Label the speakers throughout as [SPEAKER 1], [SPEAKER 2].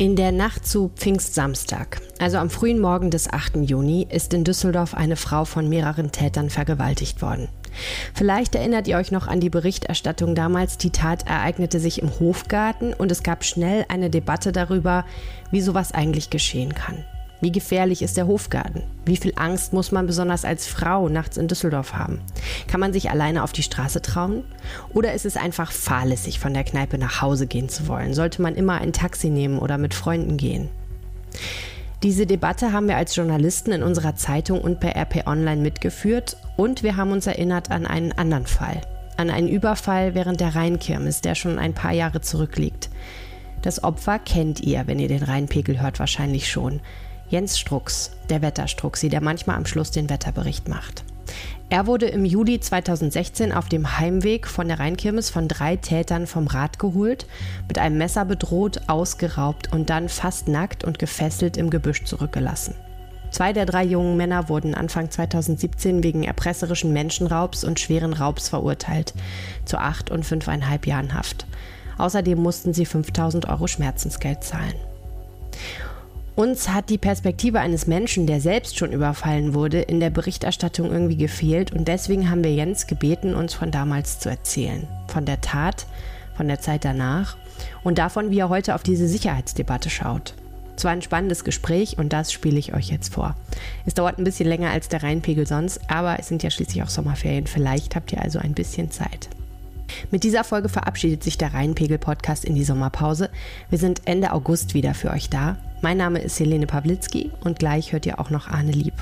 [SPEAKER 1] In der Nacht zu Pfingstsamstag, also am frühen Morgen des 8. Juni, ist in Düsseldorf eine Frau von mehreren Tätern vergewaltigt worden. Vielleicht erinnert ihr euch noch an die Berichterstattung damals. Die Tat ereignete sich im Hofgarten und es gab schnell eine Debatte darüber, wie sowas eigentlich geschehen kann. Wie gefährlich ist der Hofgarten? Wie viel Angst muss man besonders als Frau nachts in Düsseldorf haben? Kann man sich alleine auf die Straße trauen? Oder ist es einfach fahrlässig, von der Kneipe nach Hause gehen zu wollen? Sollte man immer ein Taxi nehmen oder mit Freunden gehen? Diese Debatte haben wir als Journalisten in unserer Zeitung und bei RP Online mitgeführt und wir haben uns erinnert an einen anderen Fall. An einen Überfall während der Rheinkirmes, der schon ein paar Jahre zurückliegt. Das Opfer kennt ihr, wenn ihr den Rheinpegel hört, wahrscheinlich schon. Jens Strux, der Wetterstruxi, der manchmal am Schluss den Wetterbericht macht. Er wurde im Juli 2016 auf dem Heimweg von der Rheinkirmes von drei Tätern vom Rad geholt, mit einem Messer bedroht, ausgeraubt und dann fast nackt und gefesselt im Gebüsch zurückgelassen. Zwei der drei jungen Männer wurden Anfang 2017 wegen erpresserischen Menschenraubs und schweren Raubs verurteilt, zu acht und fünfeinhalb Jahren Haft. Außerdem mussten sie 5000 Euro Schmerzensgeld zahlen. Uns hat die Perspektive eines Menschen, der selbst schon überfallen wurde, in der Berichterstattung irgendwie gefehlt und deswegen haben wir Jens gebeten, uns von damals zu erzählen. Von der Tat, von der Zeit danach und davon, wie er heute auf diese Sicherheitsdebatte schaut. Es war ein spannendes Gespräch und das spiele ich euch jetzt vor. Es dauert ein bisschen länger als der Rheinpegel sonst, aber es sind ja schließlich auch Sommerferien. Vielleicht habt ihr also ein bisschen Zeit. Mit dieser Folge verabschiedet sich der Rheinpegel-Podcast in die Sommerpause. Wir sind Ende August wieder für euch da. Mein Name ist Helene Pawlitzki und gleich hört ihr auch noch Arne Lieb.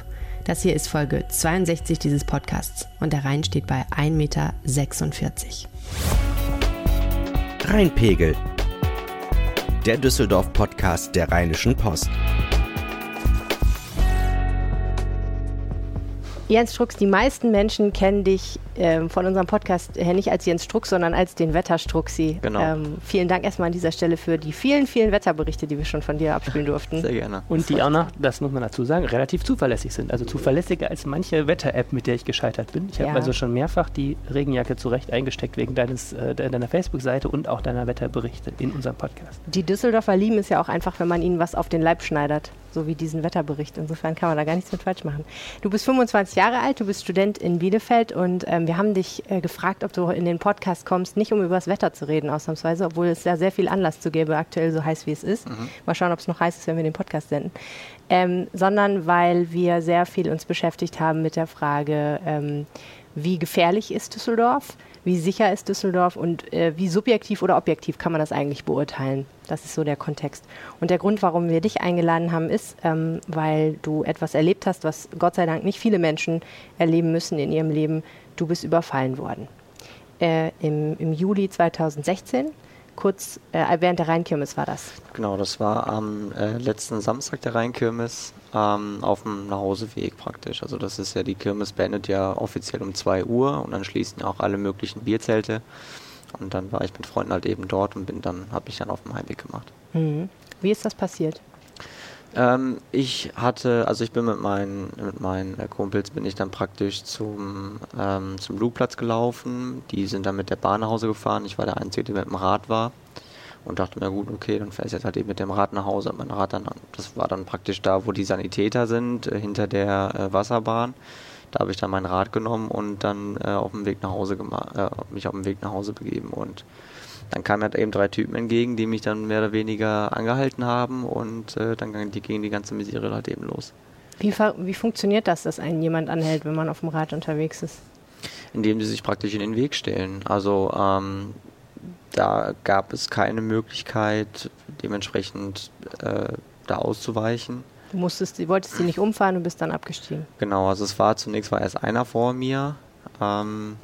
[SPEAKER 1] Das hier ist Folge 62 dieses Podcasts und der Rhein steht bei 1,46 Meter.
[SPEAKER 2] Rheinpegel, der Düsseldorf-Podcast der Rheinischen Post.
[SPEAKER 1] Jens Strux, die meisten Menschen kennen dich ähm, von unserem Podcast her nicht als Jens Strux, sondern als den Wetterstruxi.
[SPEAKER 3] Genau.
[SPEAKER 1] Ähm, vielen Dank erstmal an dieser Stelle für die vielen, vielen Wetterberichte, die wir schon von dir abspielen durften.
[SPEAKER 3] Sehr gerne.
[SPEAKER 4] Und die auch noch, das muss man dazu sagen, relativ zuverlässig sind. Also zuverlässiger als manche Wetter-App, mit der ich gescheitert bin. Ich habe
[SPEAKER 1] Ja.
[SPEAKER 4] also schon mehrfach die Regenjacke zurecht eingesteckt wegen deines, äh, de- deiner Facebook-Seite und auch deiner Wetterberichte in unserem Podcast.
[SPEAKER 1] Die Düsseldorfer lieben es ja auch einfach, wenn man ihnen was auf den Leib schneidert, so wie diesen Wetterbericht. Insofern kann man da gar nichts mit falsch machen. Du bist 25 Jahre alt, du bist Student in Bielefeld und ähm, wir haben dich äh, gefragt, ob du in den Podcast kommst, nicht um über das Wetter zu reden ausnahmsweise, obwohl es ja sehr viel Anlass zu gäbe, aktuell so heiß wie es ist. Mal schauen, ob es noch heiß ist, wenn wir den Podcast senden. Ähm, sondern weil wir sehr viel uns beschäftigt haben mit der Frage, ähm, wie gefährlich ist Düsseldorf, wie sicher ist Düsseldorf und äh, wie subjektiv oder objektiv kann man das eigentlich beurteilen. Das ist so der Kontext. Und der Grund, warum wir dich eingeladen haben, ist, ähm, weil du etwas erlebt hast, was Gott sei Dank nicht viele Menschen erleben müssen in ihrem Leben. Du bist überfallen worden. Äh, im, Im Juli 2016, kurz äh, während der Rheinkirmes war das.
[SPEAKER 3] Genau, das war am äh, letzten Samstag der Rheinkirmes ähm, auf dem Nachhauseweg praktisch. Also das ist ja, die Kirmes beendet ja offiziell um 2 Uhr und dann schließen ja auch alle möglichen Bierzelte. Und dann war ich mit Freunden halt eben dort und bin dann, habe ich dann auf dem Heimweg gemacht.
[SPEAKER 1] Mhm. Wie ist das passiert?
[SPEAKER 3] Ähm, ich hatte, also ich bin mit meinen, mit meinen Kumpels bin ich dann praktisch zum, ähm, zum Flugplatz gelaufen. Die sind dann mit der Bahn nach Hause gefahren. Ich war der Einzige, der mit dem Rad war. Und dachte mir, gut, okay, dann fährst du jetzt halt eben mit dem Rad nach Hause. Mein Rad dann, das war dann praktisch da, wo die Sanitäter sind, äh, hinter der äh, Wasserbahn. Da habe ich dann mein Rad genommen und dann äh, auf dem Weg nach Hause gemacht, äh, mich auf dem Weg nach Hause begeben. Und dann kamen halt eben drei Typen entgegen, die mich dann mehr oder weniger angehalten haben und äh, dann ging die, ging die ganze Misere halt eben los.
[SPEAKER 1] Wie, wie funktioniert das, dass einen jemand anhält, wenn man auf dem Rad unterwegs ist?
[SPEAKER 3] Indem sie sich praktisch in den Weg stellen. Also ähm, da gab es keine Möglichkeit, dementsprechend äh, da auszuweichen.
[SPEAKER 1] Du musstest, du wolltest sie nicht umfahren und bist dann abgestiegen.
[SPEAKER 3] Genau, also es war zunächst war erst einer vor mir ähm,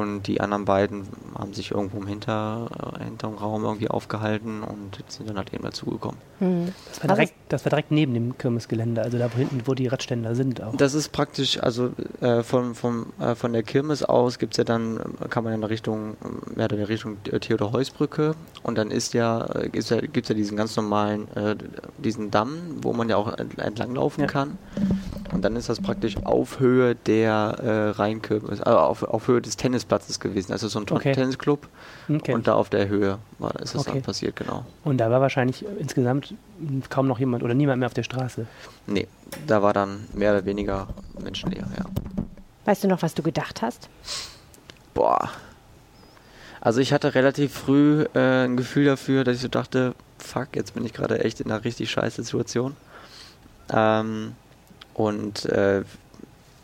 [SPEAKER 3] und die anderen beiden haben sich irgendwo im Hinter, äh, hinterm Raum irgendwie aufgehalten und sind dann halt eben dazugekommen.
[SPEAKER 1] Mhm.
[SPEAKER 4] Das war,
[SPEAKER 1] Was
[SPEAKER 4] direkt, das war direkt neben dem Kirmesgelände, also da wo hinten, wo die Radständer sind auch.
[SPEAKER 3] Das ist praktisch, also äh, von, vom, äh, von der Kirmes aus gibt's ja dann, kann man ja in Richtung, mehr oder weniger Richtung äh, Theodor-Heuss-Brücke und dann ist ja, äh, gibt's ja, gibt's ja diesen ganz normalen, äh, diesen Damm, wo man ja auch ent- entlang laufen
[SPEAKER 4] Ja.
[SPEAKER 3] kann. Und dann ist das praktisch auf Höhe der äh, Rheinkirmes, also auf, auf Höhe des Tennisplatzes gewesen. Also so ein
[SPEAKER 4] Okay.
[SPEAKER 3] Tennisclub
[SPEAKER 4] Okay.
[SPEAKER 3] und da auf der Höhe war, ist das
[SPEAKER 4] Okay.
[SPEAKER 3] dann passiert, genau.
[SPEAKER 4] Und da war wahrscheinlich insgesamt kaum noch jemand oder niemand mehr auf der Straße.
[SPEAKER 3] Nee, da war dann mehr oder weniger menschenleer, ja.
[SPEAKER 5] Weißt du noch, was du gedacht hast?
[SPEAKER 3] Boah. Also ich hatte relativ früh äh, ein Gefühl dafür, dass ich so dachte, fuck, jetzt bin ich gerade echt in einer richtig scheiß Situation. Ähm, und äh,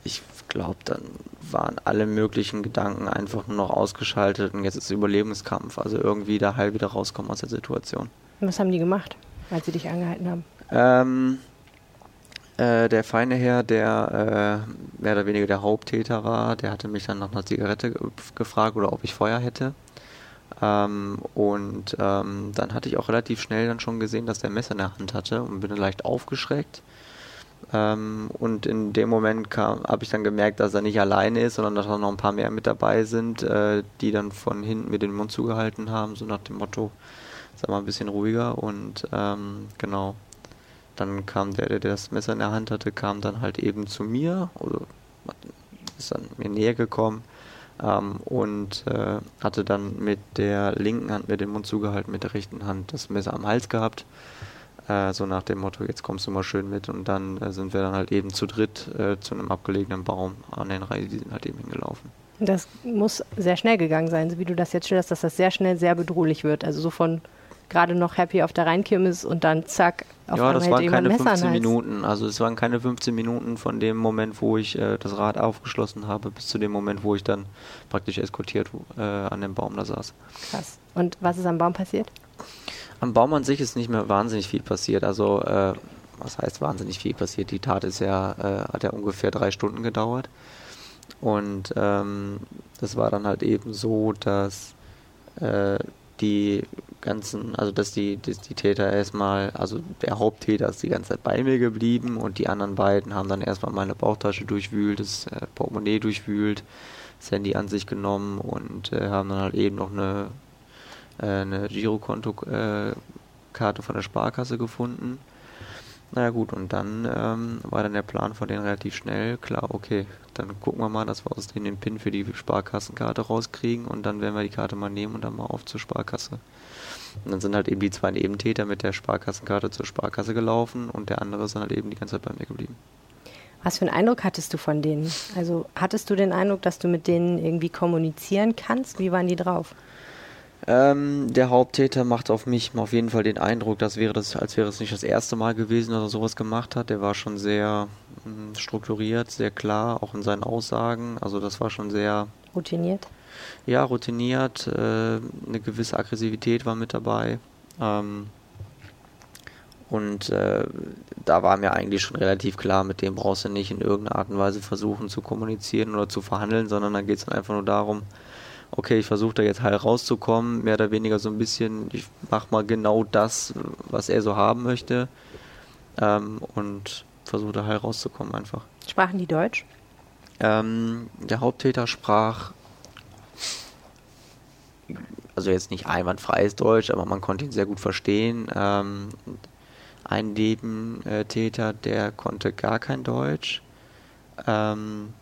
[SPEAKER 3] ich glaube, dann waren alle möglichen Gedanken einfach nur noch ausgeschaltet und jetzt ist Überlebenskampf. Also irgendwie da heil wieder rauskommen aus der Situation.
[SPEAKER 5] Und was haben die gemacht, als sie dich angehalten haben?
[SPEAKER 3] Ähm, äh, der feine Herr, der äh, mehr oder weniger der Haupttäter war, der hatte mich dann nach einer Zigarette ge gefragt oder ob ich Feuer hätte. Ähm, und ähm, dann hatte ich auch relativ schnell dann schon gesehen, dass der Messer in der Hand hatte und bin dann leicht aufgeschreckt. Ähm, und in dem Moment habe ich dann gemerkt, dass er nicht alleine ist, sondern dass da noch ein paar mehr mit dabei sind, äh, die dann von hinten mir den Mund zugehalten haben, so nach dem Motto, sag mal ein bisschen ruhiger und ähm, genau. Dann kam der, der das Messer in der Hand hatte, kam dann halt eben zu mir oder ist dann mir näher gekommen ähm, und äh, hatte dann mit der linken Hand mir den Mund zugehalten, mit der rechten Hand das Messer am Hals gehabt. Äh, so nach dem Motto, jetzt kommst du mal schön mit und dann äh, sind wir dann halt eben zu dritt äh, zu einem abgelegenen Baum an den Reihe, die sind halt eben hingelaufen.
[SPEAKER 5] Das muss sehr schnell gegangen sein, so wie du das jetzt schilderst, dass das sehr schnell sehr bedrohlich wird. Also so von gerade noch happy auf der Rheinkirmes und dann zack, auf
[SPEAKER 3] ja, das waren keine
[SPEAKER 5] ein Messer an
[SPEAKER 3] 15
[SPEAKER 5] den Hals.
[SPEAKER 3] Minuten. Also es waren keine 15 Minuten von dem Moment, wo ich äh, das Rad aufgeschlossen habe, bis zu dem Moment, wo ich dann praktisch eskortiert äh, an dem Baum da saß.
[SPEAKER 5] Krass. Und was ist am Baum passiert?
[SPEAKER 3] Am Baum an sich ist nicht mehr wahnsinnig viel passiert. Also äh, was heißt wahnsinnig viel passiert? Die Tat ist ja, äh, hat ja ungefähr drei Stunden gedauert. Und ähm, das war dann halt eben so, dass äh, die ganzen, also dass die, dass die Täter erstmal, also der Haupttäter ist die ganze Zeit bei mir geblieben und die anderen beiden haben dann erstmal meine Bauchtasche durchwühlt, das äh, Portemonnaie durchwühlt, das Handy an sich genommen und äh, haben dann halt eben noch eine, äh, eine Girokonto-Karte von der Sparkasse gefunden. Naja gut, und dann ähm, war dann der Plan von denen relativ schnell, klar, okay, dann gucken wir mal, dass wir aus denen den PIN für die Sparkassenkarte rauskriegen und dann werden wir die Karte mal nehmen und dann mal auf zur Sparkasse. Und dann sind halt eben die zwei Nebentäter mit der Sparkassenkarte zur Sparkasse gelaufen und der andere ist dann halt eben die ganze Zeit bei mir geblieben.
[SPEAKER 5] Was für einen Eindruck hattest du von denen? Also hattest du den Eindruck, dass du mit denen irgendwie kommunizieren kannst? Wie waren die drauf?
[SPEAKER 3] Ähm, der Haupttäter macht auf mich auf jeden Fall den Eindruck, dass wäre das, als wäre es nicht das erste Mal gewesen, dass er sowas gemacht hat. Der war schon sehr mh, strukturiert, sehr klar, auch in seinen Aussagen. Also das war schon sehr,
[SPEAKER 5] Routiniert?
[SPEAKER 3] ja, routiniert. Äh, eine gewisse Aggressivität war mit dabei. Ähm, und äh, da war mir eigentlich schon relativ klar, mit dem brauchst du nicht in irgendeiner Art und Weise versuchen zu kommunizieren oder zu verhandeln, sondern dann geht es dann einfach nur darum, okay, ich versuche da jetzt heil rauszukommen, mehr oder weniger so ein bisschen, ich mach mal genau das, was er so haben möchte ähm, und versuche da heil rauszukommen einfach.
[SPEAKER 5] Sprachen die Deutsch?
[SPEAKER 3] Ähm, der Haupttäter sprach, also jetzt nicht einwandfreies Deutsch, aber man konnte ihn sehr gut verstehen. Ähm, ein Nebentäter, der konnte gar kein Deutsch. Ähm,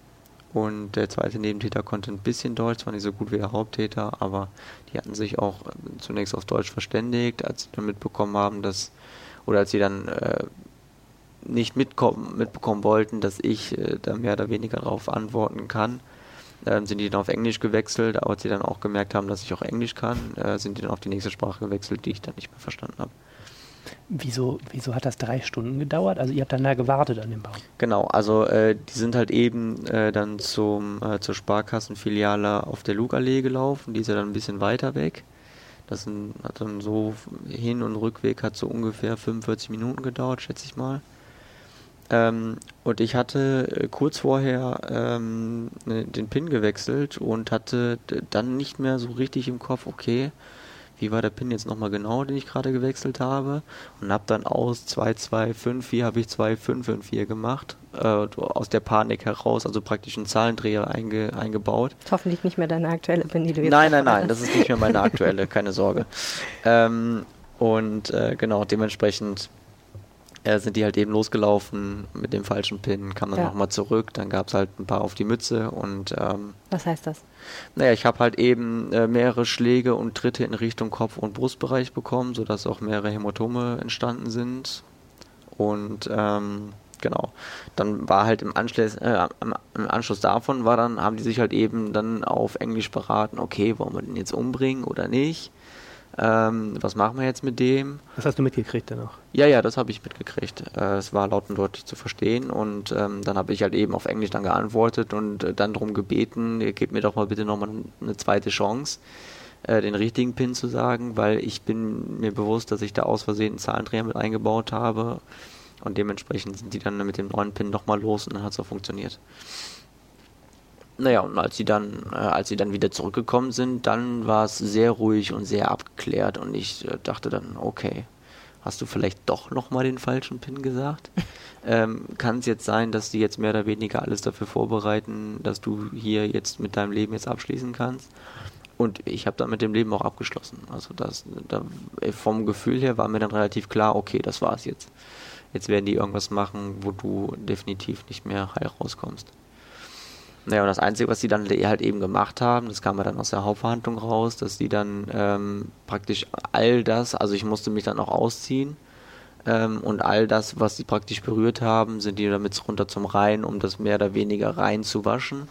[SPEAKER 3] und der zweite Nebentäter konnte ein bisschen Deutsch, zwar nicht so gut wie der Haupttäter, aber die hatten sich auch äh, zunächst auf Deutsch verständigt, als sie dann mitbekommen haben, dass, oder als sie dann äh, nicht mitbekommen wollten, dass ich äh, da mehr oder weniger darauf antworten kann, ähm, sind die dann auf Englisch gewechselt, aber als sie dann auch gemerkt haben, dass ich auch Englisch kann, äh, sind die dann auf die nächste Sprache gewechselt, die ich dann nicht mehr verstanden habe.
[SPEAKER 4] Wieso, wieso hat das drei Stunden gedauert? Also ihr habt dann da gewartet an dem Baum.
[SPEAKER 3] Genau, also äh, die sind halt eben äh, dann zum, äh, zur Sparkassenfiliale auf der Lugallee gelaufen, die ist ja dann ein bisschen weiter weg. Das sind, hat dann so Hin- und Rückweg hat so ungefähr 45 Minuten gedauert, schätze ich mal. Ähm, und ich hatte äh, kurz vorher ähm, ne, den PIN gewechselt und hatte dann nicht mehr so richtig im Kopf, okay, wie war der PIN jetzt nochmal genau, den ich gerade gewechselt habe. Und habe dann aus 2254 habe ich 2554 gemacht, äh, aus der Panik heraus, also praktisch einen Zahlendreher einge, eingebaut.
[SPEAKER 5] Ist hoffentlich nicht mehr deine aktuelle PIN, die du jetzt
[SPEAKER 3] Nein, nein, nein, das ist nicht mehr meine aktuelle, keine Sorge. Ähm, und äh, genau, dementsprechend äh, sind die halt eben losgelaufen mit dem falschen Pin, kam dann
[SPEAKER 5] Ja.
[SPEAKER 3] nochmal zurück, dann gab es halt ein paar auf die Mütze und ähm,
[SPEAKER 5] Was heißt das?
[SPEAKER 3] Naja, ich habe halt eben äh, mehrere Schläge und Tritte in Richtung Kopf- und Brustbereich bekommen, sodass auch mehrere Hämatome entstanden sind. Und ähm, genau, dann war halt im Anschluss, äh, im Anschluss davon war dann, haben die sich halt eben dann auf Englisch beraten, okay, wollen wir den jetzt umbringen oder nicht? Ähm, was machen wir jetzt mit dem?
[SPEAKER 4] Was hast du mitgekriegt dann auch?
[SPEAKER 3] Ja, ja, das habe ich mitgekriegt. Äh, Es war laut und deutlich zu verstehen und ähm, dann habe ich halt eben auf Englisch dann geantwortet und äh, dann darum gebeten, ihr gebt mir doch mal bitte nochmal eine zweite Chance, äh, den richtigen Pin zu sagen, weil ich bin mir bewusst, dass ich da aus Versehen einen Zahlendreher mit eingebaut habe und dementsprechend sind die dann mit dem neuen Pin nochmal los und dann hat es auch funktioniert. Naja, und als sie dann, äh, als sie dann wieder zurückgekommen sind, dann war es sehr ruhig und sehr abgeklärt und ich äh, dachte dann, okay, hast du vielleicht doch nochmal den falschen Pin gesagt? ähm, Kann es jetzt sein, dass die jetzt mehr oder weniger alles dafür vorbereiten, dass du hier jetzt mit deinem Leben jetzt abschließen kannst? Und ich habe dann mit dem Leben auch abgeschlossen. Also das, da, äh, vom Gefühl her war mir dann relativ klar, okay, das war's jetzt. Jetzt werden die irgendwas machen, wo du definitiv nicht mehr heil rauskommst. Naja, und das Einzige, was die dann halt eben gemacht haben, das kam ja dann aus der Hauptverhandlung raus, dass die dann ähm, praktisch all das, also ich musste mich dann auch ausziehen, ähm, und all das, was sie praktisch berührt haben, sind die damit runter zum Rhein, um das mehr oder weniger rein zu waschen.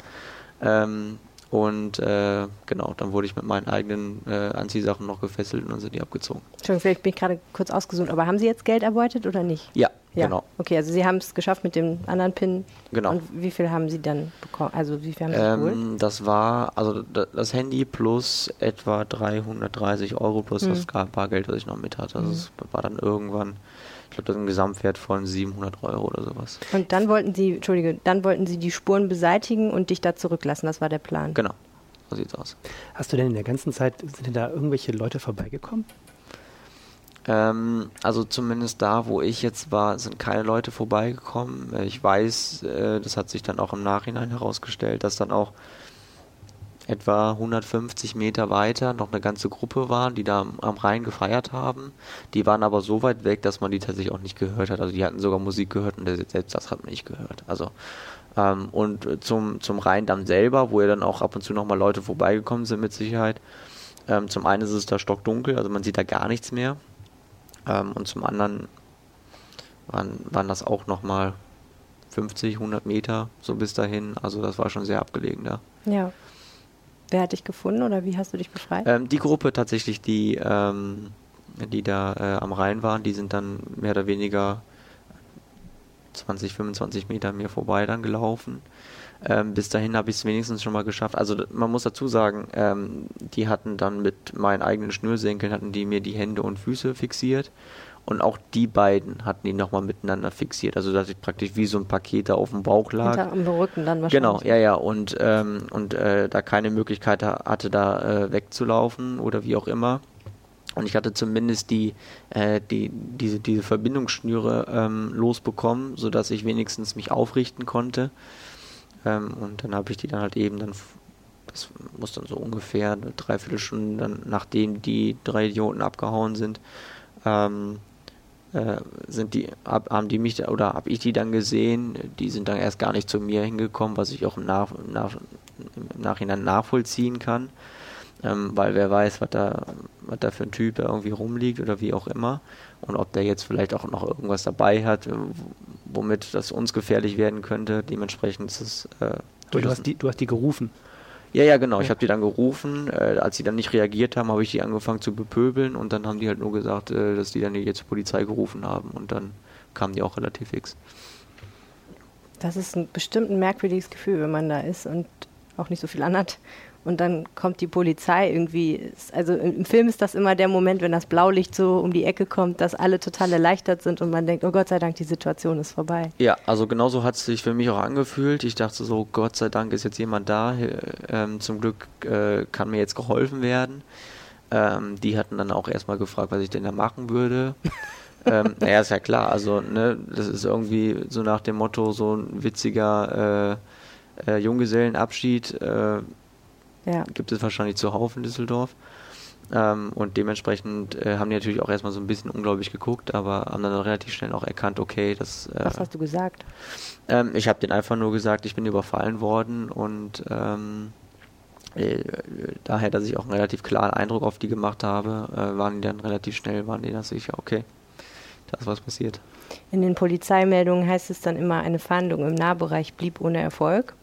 [SPEAKER 3] Ähm, und äh, genau, dann wurde ich mit meinen eigenen äh, Anziehsachen noch gefesselt und dann sind die abgezogen.
[SPEAKER 5] Entschuldigung, vielleicht bin ich gerade kurz ausgesucht, aber haben Sie jetzt Geld erbeutet oder nicht?
[SPEAKER 3] Ja,
[SPEAKER 5] Ja.
[SPEAKER 3] genau.
[SPEAKER 5] Okay, also Sie haben es geschafft mit dem anderen Pin.
[SPEAKER 3] Genau.
[SPEAKER 5] Und wie viel haben Sie dann bekommen? Also wie viel haben Sie geholt?
[SPEAKER 3] Ähm, das war, also da- das Handy plus etwa 330 Euro plus
[SPEAKER 5] Hm.
[SPEAKER 3] das Bargeld, was ich noch mit hatte. Also es war dann irgendwann, ich glaube, das ist ein Gesamtwert von 700 Euro oder sowas.
[SPEAKER 5] Und dann wollten Sie, Entschuldige, dann wollten Sie die Spuren beseitigen und dich da zurücklassen. Das war der Plan.
[SPEAKER 3] Genau, so sieht's aus.
[SPEAKER 4] Hast du denn in der ganzen Zeit, sind denn da irgendwelche Leute vorbeigekommen?
[SPEAKER 3] Ähm, also zumindest da, wo ich jetzt war, sind keine Leute vorbeigekommen. Ich weiß, äh, das hat sich dann auch im Nachhinein herausgestellt, dass dann auch etwa 150 Meter weiter noch eine ganze Gruppe waren, die da am, Rhein gefeiert haben. Die waren aber so weit weg, dass man die tatsächlich auch nicht gehört hat. Also die hatten sogar Musik gehört und selbst das hat man nicht gehört. Also ähm, und zum, zum Rheindamm selber, wo ja dann auch ab und zu nochmal Leute vorbeigekommen sind mit Sicherheit. Ähm, zum einen ist es da stockdunkel, also man sieht da gar nichts mehr. Ähm, und zum anderen waren, waren das auch nochmal 50, 100 Meter so bis dahin. Also das war schon sehr abgelegen da.
[SPEAKER 5] Ja. Wer hat dich gefunden oder wie hast du dich befreit?
[SPEAKER 3] Ähm, die Gruppe tatsächlich, die, ähm, die da äh, am Rhein waren, die sind dann mehr oder weniger 20, 25 Meter mir vorbei dann gelaufen. Ähm, bis dahin habe ich es wenigstens schon mal geschafft. Also man muss dazu sagen, ähm, die hatten dann mit meinen eigenen Schnürsenkeln, hatten die mir die Hände und Füße fixiert. Und auch die beiden hatten die nochmal miteinander fixiert. Also dass ich praktisch wie so ein Paket da auf dem Bauch lag.
[SPEAKER 5] Hinter am Rücken dann wahrscheinlich.
[SPEAKER 3] Genau, ja, ja, und, ähm, und äh, da keine Möglichkeit ha- hatte, da äh, wegzulaufen oder wie auch immer. Und ich hatte zumindest die, äh, die, diese, diese Verbindungsschnüre ähm, losbekommen, sodass ich wenigstens mich aufrichten konnte. Ähm, und dann habe ich die dann halt eben dann, das muss dann so ungefähr eine Dreiviertelstunde dann, nachdem die drei Idioten abgehauen sind, ähm, äh, sind die, hab, haben die mich oder habe ich die dann gesehen, die sind dann erst gar nicht zu mir hingekommen, was ich auch im, Nach, Nach, im Nachhinein nachvollziehen kann. Ähm, weil wer weiß, was da, was da für ein Typ irgendwie rumliegt oder wie auch immer. Und ob der jetzt vielleicht auch noch irgendwas dabei hat, äh, womit das uns gefährlich werden könnte. Dementsprechend ist es äh,
[SPEAKER 4] Du, hast die, du hast die gerufen.
[SPEAKER 3] Ja, ja, genau. Ich habe die dann gerufen. Äh, als sie dann nicht reagiert haben, habe ich die angefangen zu bepöbeln und dann haben die halt nur gesagt, äh, dass die dann jetzt zur Polizei gerufen haben und dann kamen die auch relativ fix.
[SPEAKER 5] Das ist ein bestimmt ein merkwürdiges Gefühl, wenn man da ist und auch nicht so viel anhat. Und dann kommt die Polizei irgendwie. Also im im Film ist das immer der Moment, wenn das Blaulicht so um die Ecke kommt, dass alle total erleichtert sind und man denkt, oh Gott sei Dank, die Situation ist vorbei.
[SPEAKER 3] Ja, also genauso hat es sich für mich auch angefühlt. Ich dachte so, Gott sei Dank ist jetzt jemand da. Äh, Ähm, zum Glück äh, kann mir jetzt geholfen werden. Ähm, die hatten dann auch erstmal gefragt, was ich denn da machen würde. ähm, naja, ist ja klar. Also, ne, das ist irgendwie so nach dem Motto, so ein witziger äh, äh, Junggesellenabschied. Äh,
[SPEAKER 5] Ja.
[SPEAKER 3] gibt es wahrscheinlich zuhauf in Düsseldorf. Ähm, und dementsprechend äh, haben die natürlich auch erstmal so ein bisschen unglaublich geguckt, aber haben dann relativ schnell auch erkannt, okay, das.
[SPEAKER 5] Äh, Was hast du gesagt?
[SPEAKER 3] Ähm, ich habe denen einfach nur gesagt, ich bin überfallen worden und ähm, äh, daher, dass ich auch einen relativ klaren Eindruck auf die gemacht habe, äh, waren die dann relativ schnell, waren die dann sicher, okay, da ist was passiert.
[SPEAKER 5] In den Polizeimeldungen heißt es dann immer, eine Fahndung im Nahbereich blieb ohne Erfolg.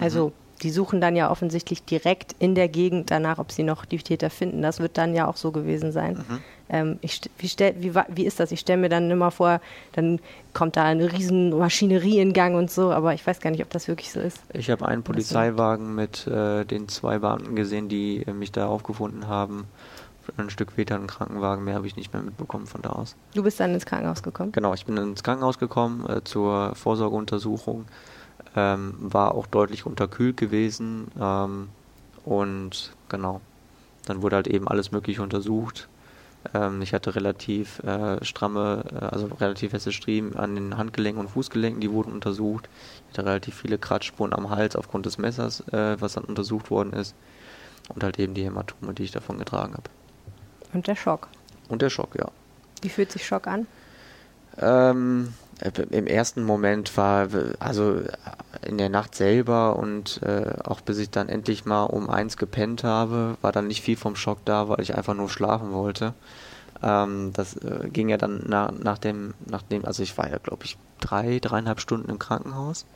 [SPEAKER 5] Also mhm die suchen dann ja offensichtlich direkt in der Gegend danach, ob sie noch die Täter finden. Das wird dann ja auch so gewesen sein. Mhm. Ähm, ich, wie, stell, wie, wie, ist das? Ich stelle mir dann immer vor, dann kommt da eine riesen Maschinerie in Gang und so, aber ich weiß gar nicht, ob das wirklich so ist.
[SPEAKER 3] Ich habe einen Polizeiwagen mit äh, den zwei Beamten gesehen, die äh, mich da aufgefunden haben. Ein Stück später einen Krankenwagen, mehr habe ich nicht mehr mitbekommen von da aus.
[SPEAKER 5] Du bist dann ins Krankenhaus gekommen?
[SPEAKER 3] Genau, ich bin ins Krankenhaus gekommen äh, zur Vorsorgeuntersuchung ähm, war auch deutlich unterkühlt gewesen ähm, und genau, dann wurde halt eben alles Mögliche untersucht. Ähm, ich hatte relativ äh, stramme, äh, also relativ feste Striemen an den Handgelenken und Fußgelenken, die wurden untersucht. Ich hatte relativ viele Kratzspuren am Hals aufgrund des Messers, äh, was dann untersucht worden ist. Und halt eben die Hämatome, die ich davon getragen habe.
[SPEAKER 5] Und der Schock.
[SPEAKER 3] Und der Schock, ja.
[SPEAKER 5] Wie fühlt sich Schock an?
[SPEAKER 3] Ähm, äh, im ersten Moment war, also in der Nacht selber und äh, auch bis ich dann endlich mal um eins gepennt habe, war dann nicht viel vom Schock da, weil ich einfach nur schlafen wollte. Ähm, das äh, ging ja dann nach, nach dem, nach dem, also ich war ja glaube ich drei, dreieinhalb Stunden im Krankenhaus.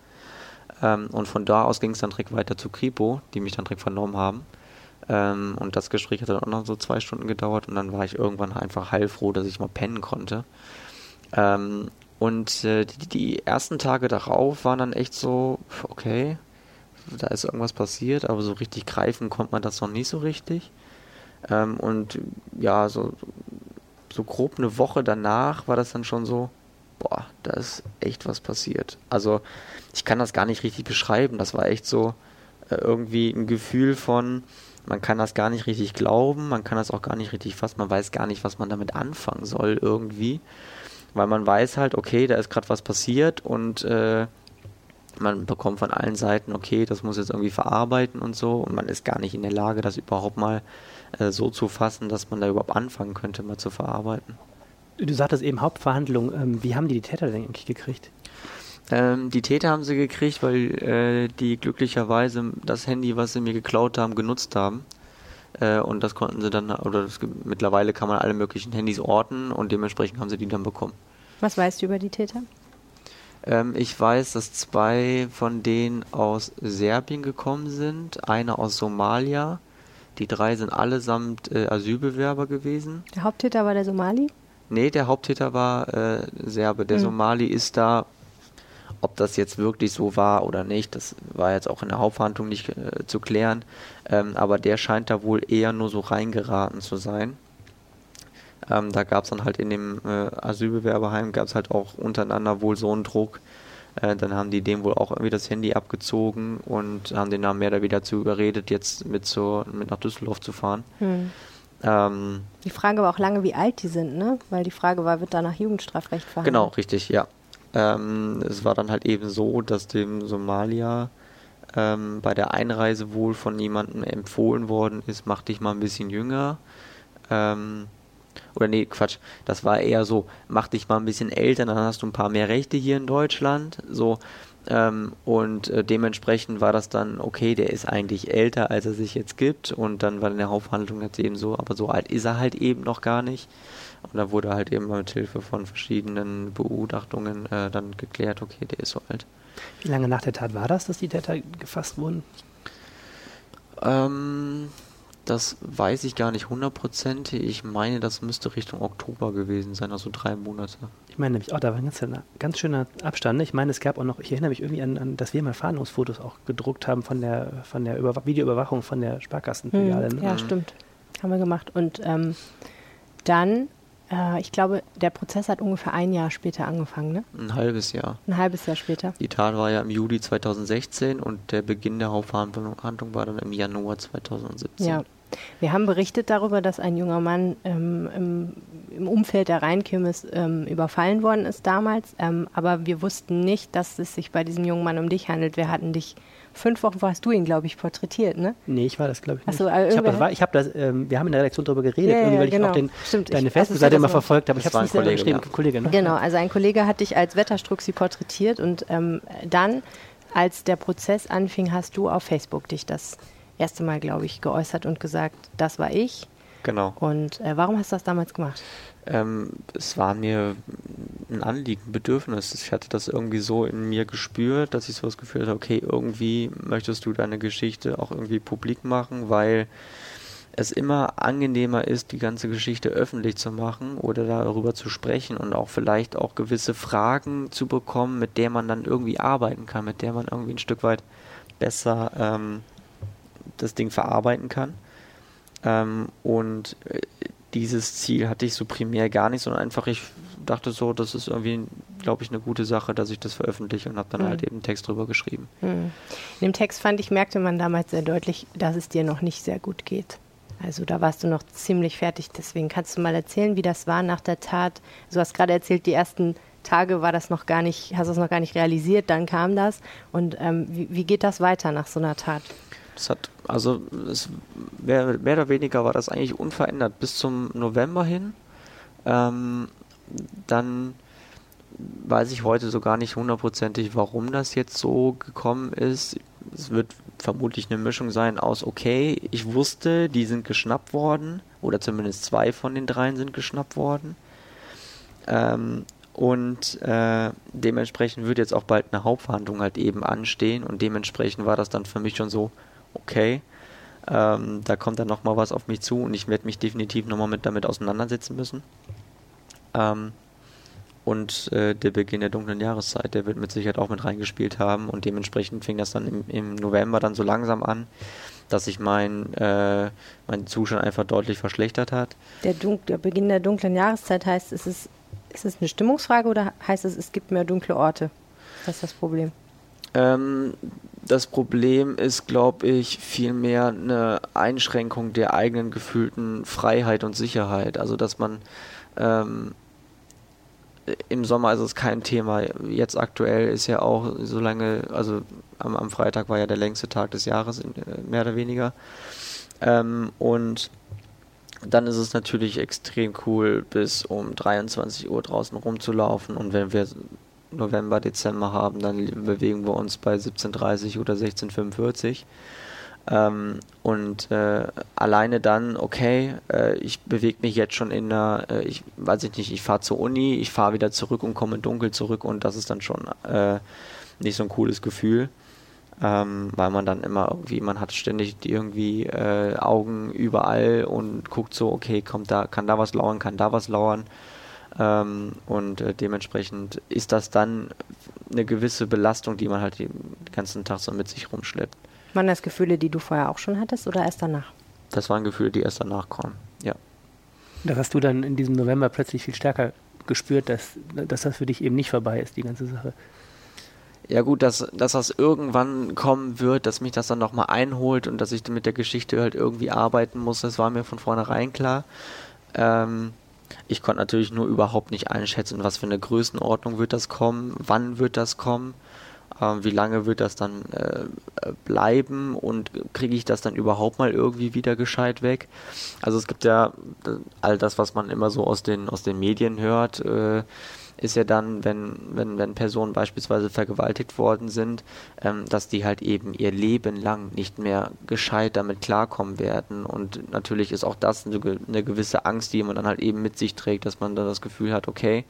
[SPEAKER 3] Ähm, und von da aus ging es dann direkt weiter zu Kripo, die mich dann direkt vernommen haben. Ähm, und das Gespräch hat dann auch noch so zwei Stunden gedauert und dann war ich irgendwann einfach heilfroh, dass ich mal pennen konnte. Ähm, und äh, die, die, ersten Tage darauf waren dann echt so, okay, da ist irgendwas passiert, aber so richtig greifen konnte man das noch nicht so richtig. Ähm, und ja, so, so grob eine Woche danach war das dann schon so, boah, da ist echt was passiert. Also ich kann das gar nicht richtig beschreiben. Das war echt so äh, irgendwie ein Gefühl von, man kann das gar nicht richtig glauben, man kann das auch gar nicht richtig fassen, man weiß gar nicht, was man damit anfangen soll irgendwie weil man weiß halt, okay, da ist gerade was passiert und äh, man bekommt von allen Seiten, okay, das muss jetzt irgendwie verarbeiten und so und man ist gar nicht in der Lage, das überhaupt mal äh, so zu fassen, dass man da überhaupt anfangen könnte, mal zu verarbeiten.
[SPEAKER 4] Du sagtest eben Hauptverhandlung. Ähm, wie haben die die Täter denn eigentlich gekriegt?
[SPEAKER 3] Ähm, die Täter haben sie gekriegt, weil äh, die glücklicherweise das Handy, was sie mir geklaut haben, genutzt haben. Äh, und das konnten sie dann, oder das, mittlerweile kann man alle möglichen Handys orten und dementsprechend haben sie die dann bekommen.
[SPEAKER 5] Was weißt du über die Täter?
[SPEAKER 3] Ähm, ich weiß, dass zwei von denen aus Serbien gekommen sind, einer aus Somalia. Die drei sind allesamt äh, Asylbewerber gewesen.
[SPEAKER 5] Der Haupttäter war der Somali?
[SPEAKER 3] Nee, der Haupttäter war äh, Serbe. Der hm. Somali ist da ob das jetzt wirklich so war oder nicht, das war jetzt auch in der Hauptverhandlung nicht äh, zu klären. Ähm, aber der scheint da wohl eher nur so reingeraten zu sein. Ähm, da gab es dann halt in dem äh, Asylbewerberheim, gab es halt auch untereinander wohl so einen Druck. Äh, dann haben die dem wohl auch irgendwie das Handy abgezogen und haben den dann mehr oder weniger dazu überredet, jetzt mit, so, mit nach Düsseldorf zu fahren. Hm.
[SPEAKER 5] Ähm, die Frage war auch lange, wie alt die sind, ne? Weil die Frage war, wird da nach Jugendstrafrecht
[SPEAKER 3] verhandelt? Genau, richtig, ja. Ähm, es war dann halt eben so, dass dem Somalia ähm, bei der Einreise wohl von jemandem empfohlen worden ist, mach dich mal ein bisschen jünger. Ähm, oder nee, Quatsch, das war eher so, mach dich mal ein bisschen älter, dann hast du ein paar mehr Rechte hier in Deutschland. So, ähm, und äh, dementsprechend war das dann, okay, der ist eigentlich älter, als er sich jetzt gibt. Und dann war in der Hauptverhandlung jetzt eben so, aber so alt ist er halt eben noch gar nicht. Und da wurde halt eben mit Hilfe von verschiedenen Begutachtungen äh, dann geklärt, okay, der ist so alt.
[SPEAKER 4] Wie lange nach der Tat war das, dass die Täter gefasst wurden?
[SPEAKER 3] Ähm, das weiß ich gar nicht hundertprozentig. Ich meine, das müsste Richtung Oktober gewesen sein, also drei Monate.
[SPEAKER 4] Ich meine nämlich auch, da war ein ganz, ganz schöner Abstand. Ich meine, es gab auch noch, ich erinnere mich irgendwie an, an dass wir mal Fahndungsfotos auch gedruckt haben von der, von der Videoüberwachung von der Sparkassenfiliale.
[SPEAKER 5] Hm, ja, mhm. stimmt. Haben wir gemacht. Und ähm, dann äh, ich glaube, der Prozess hat ungefähr ein Jahr später angefangen, ne?
[SPEAKER 3] Ein halbes Jahr.
[SPEAKER 5] Ein halbes Jahr später.
[SPEAKER 3] Die Tat war ja im Juli 2016 und der Beginn der Hauptverhandlung war dann im Januar 2017.
[SPEAKER 5] Ja. Wir haben berichtet darüber, dass ein junger Mann ähm, im, im, Umfeld der Rheinkirmes ähm, überfallen worden ist damals, ähm, aber wir wussten nicht, dass es sich bei diesem jungen Mann um dich handelt. Wir hatten dich fünf Wochen hast du ihn, glaube ich, porträtiert, ne?
[SPEAKER 4] Nee, ich war das, glaube ich,
[SPEAKER 5] nicht. So,
[SPEAKER 4] also ich habe das, hab das ähm, wir haben in der Redaktion darüber geredet, ja, irgendwie, weil genau. ich auch den, Stimmt, deine Facebook-Seite immer verfolgt habe. Ich habe es nicht Kollege, geschrieben, ja. Kollege, ne?
[SPEAKER 5] Genau, also ein Kollege hat dich als Wetterstruxi porträtiert und ähm, dann, als der Prozess anfing, hast du auf Facebook dich das erste Mal, glaube ich, geäußert und gesagt, das war ich.
[SPEAKER 3] Genau.
[SPEAKER 5] Und äh, warum hast du das damals gemacht?
[SPEAKER 3] Ähm, es war mir ein Anliegen, ein Bedürfnis. Ich hatte das irgendwie so in mir gespürt, dass ich so das Gefühl hatte, okay, irgendwie möchtest du deine Geschichte auch irgendwie publik machen, weil es immer angenehmer ist, die ganze Geschichte öffentlich zu machen oder darüber zu sprechen und auch vielleicht auch gewisse Fragen zu bekommen, mit der man dann irgendwie arbeiten kann, mit der man irgendwie ein Stück weit besser ähm, das Ding verarbeiten kann. Ähm, und äh, dieses Ziel hatte ich so primär gar nicht, sondern einfach, ich dachte so, das ist irgendwie, glaube ich, eine gute Sache, dass ich das veröffentliche und habe dann mhm. halt eben einen Text drüber geschrieben.
[SPEAKER 5] Mhm. In dem Text fand ich, merkte man damals sehr deutlich, dass es dir noch nicht sehr gut geht. Also da warst du noch ziemlich fertig. Deswegen kannst du mal erzählen, wie das war nach der Tat. Du hast gerade erzählt, die ersten Tage war das noch gar nicht, hast du es noch gar nicht realisiert, dann kam das. Und ähm, wie, wie geht das weiter nach so einer Tat?
[SPEAKER 3] Das hat, also es, mehr, mehr oder weniger war das eigentlich unverändert bis zum November hin. Ähm, dann weiß ich heute so gar nicht hundertprozentig, warum das jetzt so gekommen ist. Es wird vermutlich eine Mischung sein aus, okay, ich wusste, die sind geschnappt worden, oder zumindest zwei von den dreien sind geschnappt worden. Ähm, und äh, dementsprechend wird jetzt auch bald eine Hauptverhandlung halt eben anstehen und dementsprechend war das dann für mich schon so, okay, ähm, da kommt dann nochmal was auf mich zu und ich werde mich definitiv nochmal mit damit auseinandersetzen müssen. Ähm, und äh, der Beginn der dunklen Jahreszeit, der wird mit Sicherheit auch mit reingespielt haben und dementsprechend fing das dann im, im November dann so langsam an, dass sich mein, äh, mein Zustand einfach deutlich verschlechtert hat.
[SPEAKER 5] Der, der, Beginn der dunklen Jahreszeit heißt, ist es, ist es eine Stimmungsfrage oder heißt es, es gibt mehr dunkle Orte? Das ist das Problem.
[SPEAKER 3] Ähm, das Problem ist, glaube ich, vielmehr eine Einschränkung der eigenen gefühlten Freiheit und Sicherheit. Also, dass man ähm, im Sommer ist es kein Thema. Jetzt aktuell ist ja auch so lange, also am, am Freitag war ja der längste Tag des Jahres, äh, mehr oder weniger. Ähm, und dann ist es natürlich extrem cool, bis um 23 Uhr draußen rumzulaufen. Und wenn wir November, Dezember haben, dann bewegen wir uns bei 17.30 oder 16.45. Ähm, und äh, alleine dann, okay, äh, ich bewege mich jetzt schon in der, äh, ich weiß ich nicht, ich fahre zur Uni, ich fahre wieder zurück und komme dunkel zurück und das ist dann schon äh, nicht so ein cooles Gefühl. Ähm, weil man dann immer irgendwie, man hat ständig irgendwie äh, Augen überall und guckt so, okay, kommt da, kann da was lauern, kann da was lauern. Ähm, und äh, dementsprechend ist das dann eine gewisse Belastung, die man halt den ganzen Tag so mit sich rumschleppt.
[SPEAKER 5] Waren das Gefühle, die du vorher auch schon hattest oder erst danach?
[SPEAKER 3] Das waren Gefühle, die erst danach kommen, ja.
[SPEAKER 4] Da hast du dann in diesem November plötzlich viel stärker gespürt, dass, dass das für dich eben nicht vorbei ist, die ganze Sache.
[SPEAKER 3] Ja gut, dass, dass das irgendwann kommen wird, dass mich das dann nochmal einholt und dass ich mit der Geschichte halt irgendwie arbeiten muss, das war mir von vornherein klar. Ähm, ich konnte natürlich nur überhaupt nicht einschätzen, was für eine Größenordnung wird das kommen, wann wird das kommen, äh, wie lange wird das dann äh, bleiben und kriege ich das dann überhaupt mal irgendwie wieder gescheit weg. Also es gibt ja äh, all das, was man immer so aus den, aus den Medien hört. Äh, ist ja dann, wenn, wenn, wenn Personen beispielsweise vergewaltigt worden sind, ähm, dass die halt eben ihr Leben lang nicht mehr gescheit damit klarkommen werden. Und natürlich ist auch das eine, eine gewisse Angst, die man dann halt eben mit sich trägt, dass man dann das Gefühl hat, okay,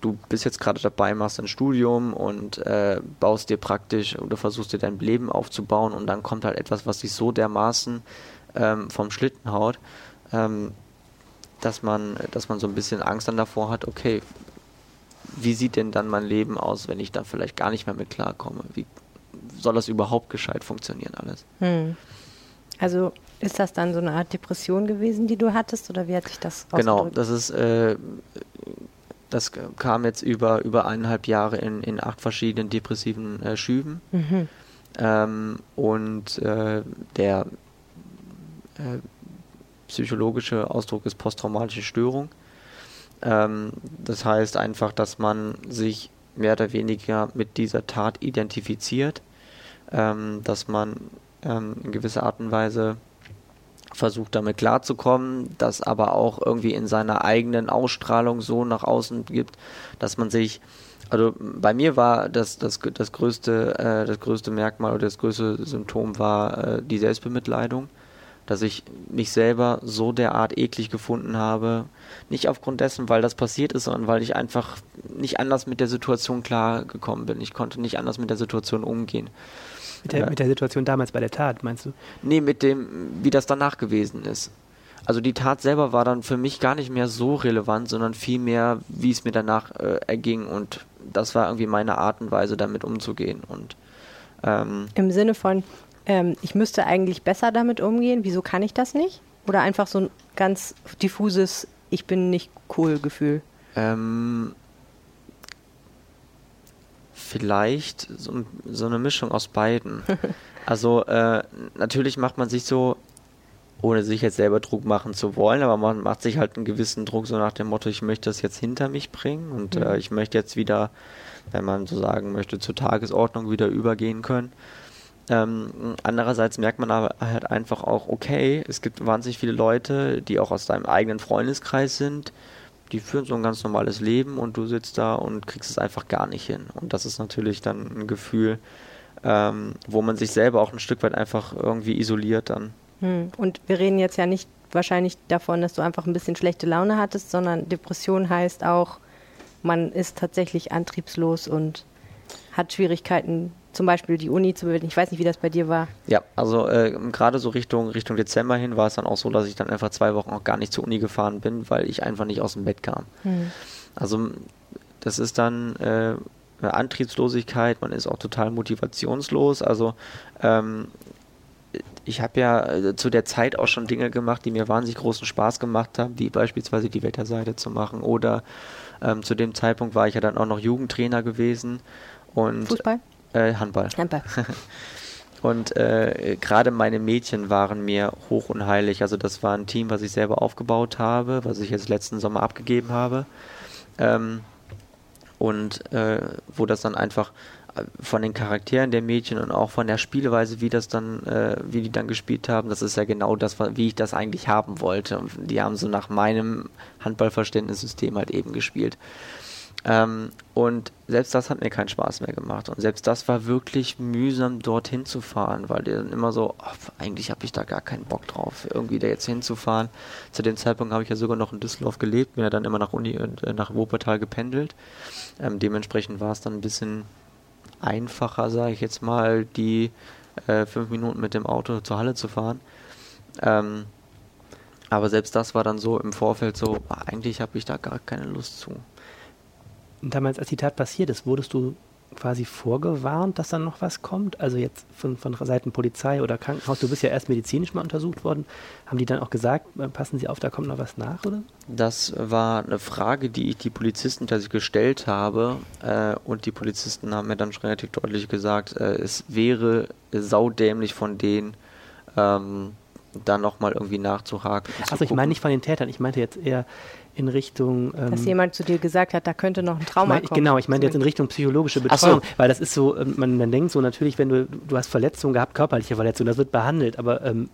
[SPEAKER 3] du bist jetzt gerade dabei, machst ein Studium und äh, baust dir praktisch oder versuchst dir dein Leben aufzubauen und dann kommt halt etwas, was dich so dermaßen ähm, vom Schlitten haut, ähm, dass man, dass man so ein bisschen Angst dann davor hat, okay, wie sieht denn dann mein Leben aus, wenn ich da vielleicht gar nicht mehr mit klarkomme? Wie soll das überhaupt gescheit funktionieren alles? Hm.
[SPEAKER 5] Also ist das dann so eine Art Depression gewesen, die du hattest, oder wie hat sich das
[SPEAKER 3] Genau, das ist, äh, das kam jetzt über, über eineinhalb Jahre in, in acht verschiedenen depressiven äh, Schüben. Mhm. Ähm, und äh, der äh, psychologische Ausdruck ist posttraumatische Störung. Ähm, das heißt einfach, dass man sich mehr oder weniger mit dieser Tat identifiziert, ähm, dass man ähm, in gewisser Art und Weise versucht damit klarzukommen, das aber auch irgendwie in seiner eigenen Ausstrahlung so nach außen gibt, dass man sich also bei mir war das, das, das, größte, äh, das größte Merkmal oder das größte Symptom war äh, die Selbstbemitleidung, dass ich mich selber so derart eklig gefunden habe. Nicht aufgrund dessen, weil das passiert ist, sondern weil ich einfach nicht anders mit der Situation klargekommen bin. Ich konnte nicht anders mit der Situation umgehen.
[SPEAKER 4] Mit der, mit der Situation damals bei der Tat, meinst du?
[SPEAKER 3] Nee, mit dem, wie das danach gewesen ist. Also die Tat selber war dann für mich gar nicht mehr so relevant, sondern vielmehr, wie es mir danach äh, erging. Und das war irgendwie meine Art und Weise, damit umzugehen. Und
[SPEAKER 5] ähm, Im Sinne von, ähm, ich müsste eigentlich besser damit umgehen, wieso kann ich das nicht? Oder einfach so ein ganz diffuses, ich bin nicht cool Gefühl? Ähm,
[SPEAKER 3] vielleicht so, so, eine Mischung aus beiden. also äh, natürlich macht man sich so, ohne sich jetzt selber Druck machen zu wollen, aber man macht sich halt einen gewissen Druck so nach dem Motto, ich möchte das jetzt hinter mich bringen und mhm. äh, ich möchte jetzt wieder, wenn man so sagen möchte, zur Tagesordnung wieder übergehen können. Ähm, andererseits merkt man aber halt einfach auch, okay, es gibt wahnsinnig viele Leute, die auch aus deinem eigenen Freundeskreis sind, die führen so ein ganz normales Leben und du sitzt da und kriegst es einfach gar nicht hin. Und das ist natürlich dann ein Gefühl, ähm, wo man sich selber auch ein Stück weit einfach irgendwie isoliert dann.
[SPEAKER 5] Hm. Und wir reden jetzt ja nicht wahrscheinlich davon, dass du einfach ein bisschen schlechte Laune hattest, sondern Depression heißt auch, man ist tatsächlich antriebslos und hat Schwierigkeiten, zum Beispiel die Uni zu bilden. Ich weiß nicht, wie das bei dir war.
[SPEAKER 3] Ja, also äh, gerade so Richtung, Richtung Dezember hin war es dann auch so, dass ich dann einfach zwei Wochen auch gar nicht zur Uni gefahren bin, weil ich einfach nicht aus dem Bett kam. Hm. Also das ist dann äh, Antriebslosigkeit, man ist auch total motivationslos. Also ähm, ich habe ja äh, zu der Zeit auch schon Dinge gemacht, die mir wahnsinnig großen Spaß gemacht haben, wie beispielsweise die Wetterseite zu machen. Oder ähm, zu dem Zeitpunkt war ich ja dann auch noch Jugendtrainer gewesen. Und
[SPEAKER 5] Fußball?
[SPEAKER 3] Äh, Handball. Handball. Und äh, gerade meine Mädchen waren mir hoch und heilig. Also das war ein Team, was ich selber aufgebaut habe, was ich jetzt letzten Sommer abgegeben habe. Ähm, und äh, wo das dann einfach äh, von den Charakteren der Mädchen und auch von der Spielweise, wie das dann, äh, wie die dann gespielt haben, das ist ja genau das, wie ich das eigentlich haben wollte. Und die haben so nach meinem Handballverständnissystem halt eben gespielt. Ähm, und selbst das hat mir keinen Spaß mehr gemacht. Und selbst das war wirklich mühsam, dorthin zu fahren, weil dann immer so, oh, eigentlich habe ich da gar keinen Bock drauf, irgendwie da jetzt hinzufahren. Zu dem Zeitpunkt habe ich ja sogar noch in Düsseldorf gelebt, bin ja dann immer nach Uni und äh, nach Wuppertal gependelt. Ähm, dementsprechend war es dann ein bisschen einfacher, sage ich jetzt mal, die äh, fünf Minuten mit dem Auto zur Halle zu fahren. Ähm, aber selbst das war dann so im Vorfeld so, eigentlich habe ich da gar keine Lust zu
[SPEAKER 4] damals, als die Tat passiert ist, wurdest du quasi vorgewarnt, dass dann noch was kommt? Also jetzt von, von Seiten Polizei oder Krankenhaus, du bist ja erst medizinisch mal untersucht worden. Haben die dann auch gesagt, äh, passen Sie auf, da kommt noch was nach, oder?
[SPEAKER 3] Das war eine Frage, die ich die Polizisten tatsächlich gestellt habe. Äh, und die Polizisten haben mir dann schon relativ deutlich gesagt, äh, es wäre saudämlich von denen, ähm, da nochmal irgendwie nachzuhaken.
[SPEAKER 4] Also ich meine nicht von den Tätern, ich meinte jetzt eher in Richtung.
[SPEAKER 5] Ähm, Dass jemand zu dir gesagt hat, da könnte noch ein Trauma
[SPEAKER 4] ich mein, kommen. Genau, ich meine jetzt in Richtung psychologische Betreuung, so. weil das ist so, ähm, man, man denkt so natürlich, wenn du, du hast Verletzungen gehabt, körperliche Verletzungen, das wird behandelt, aber ähm,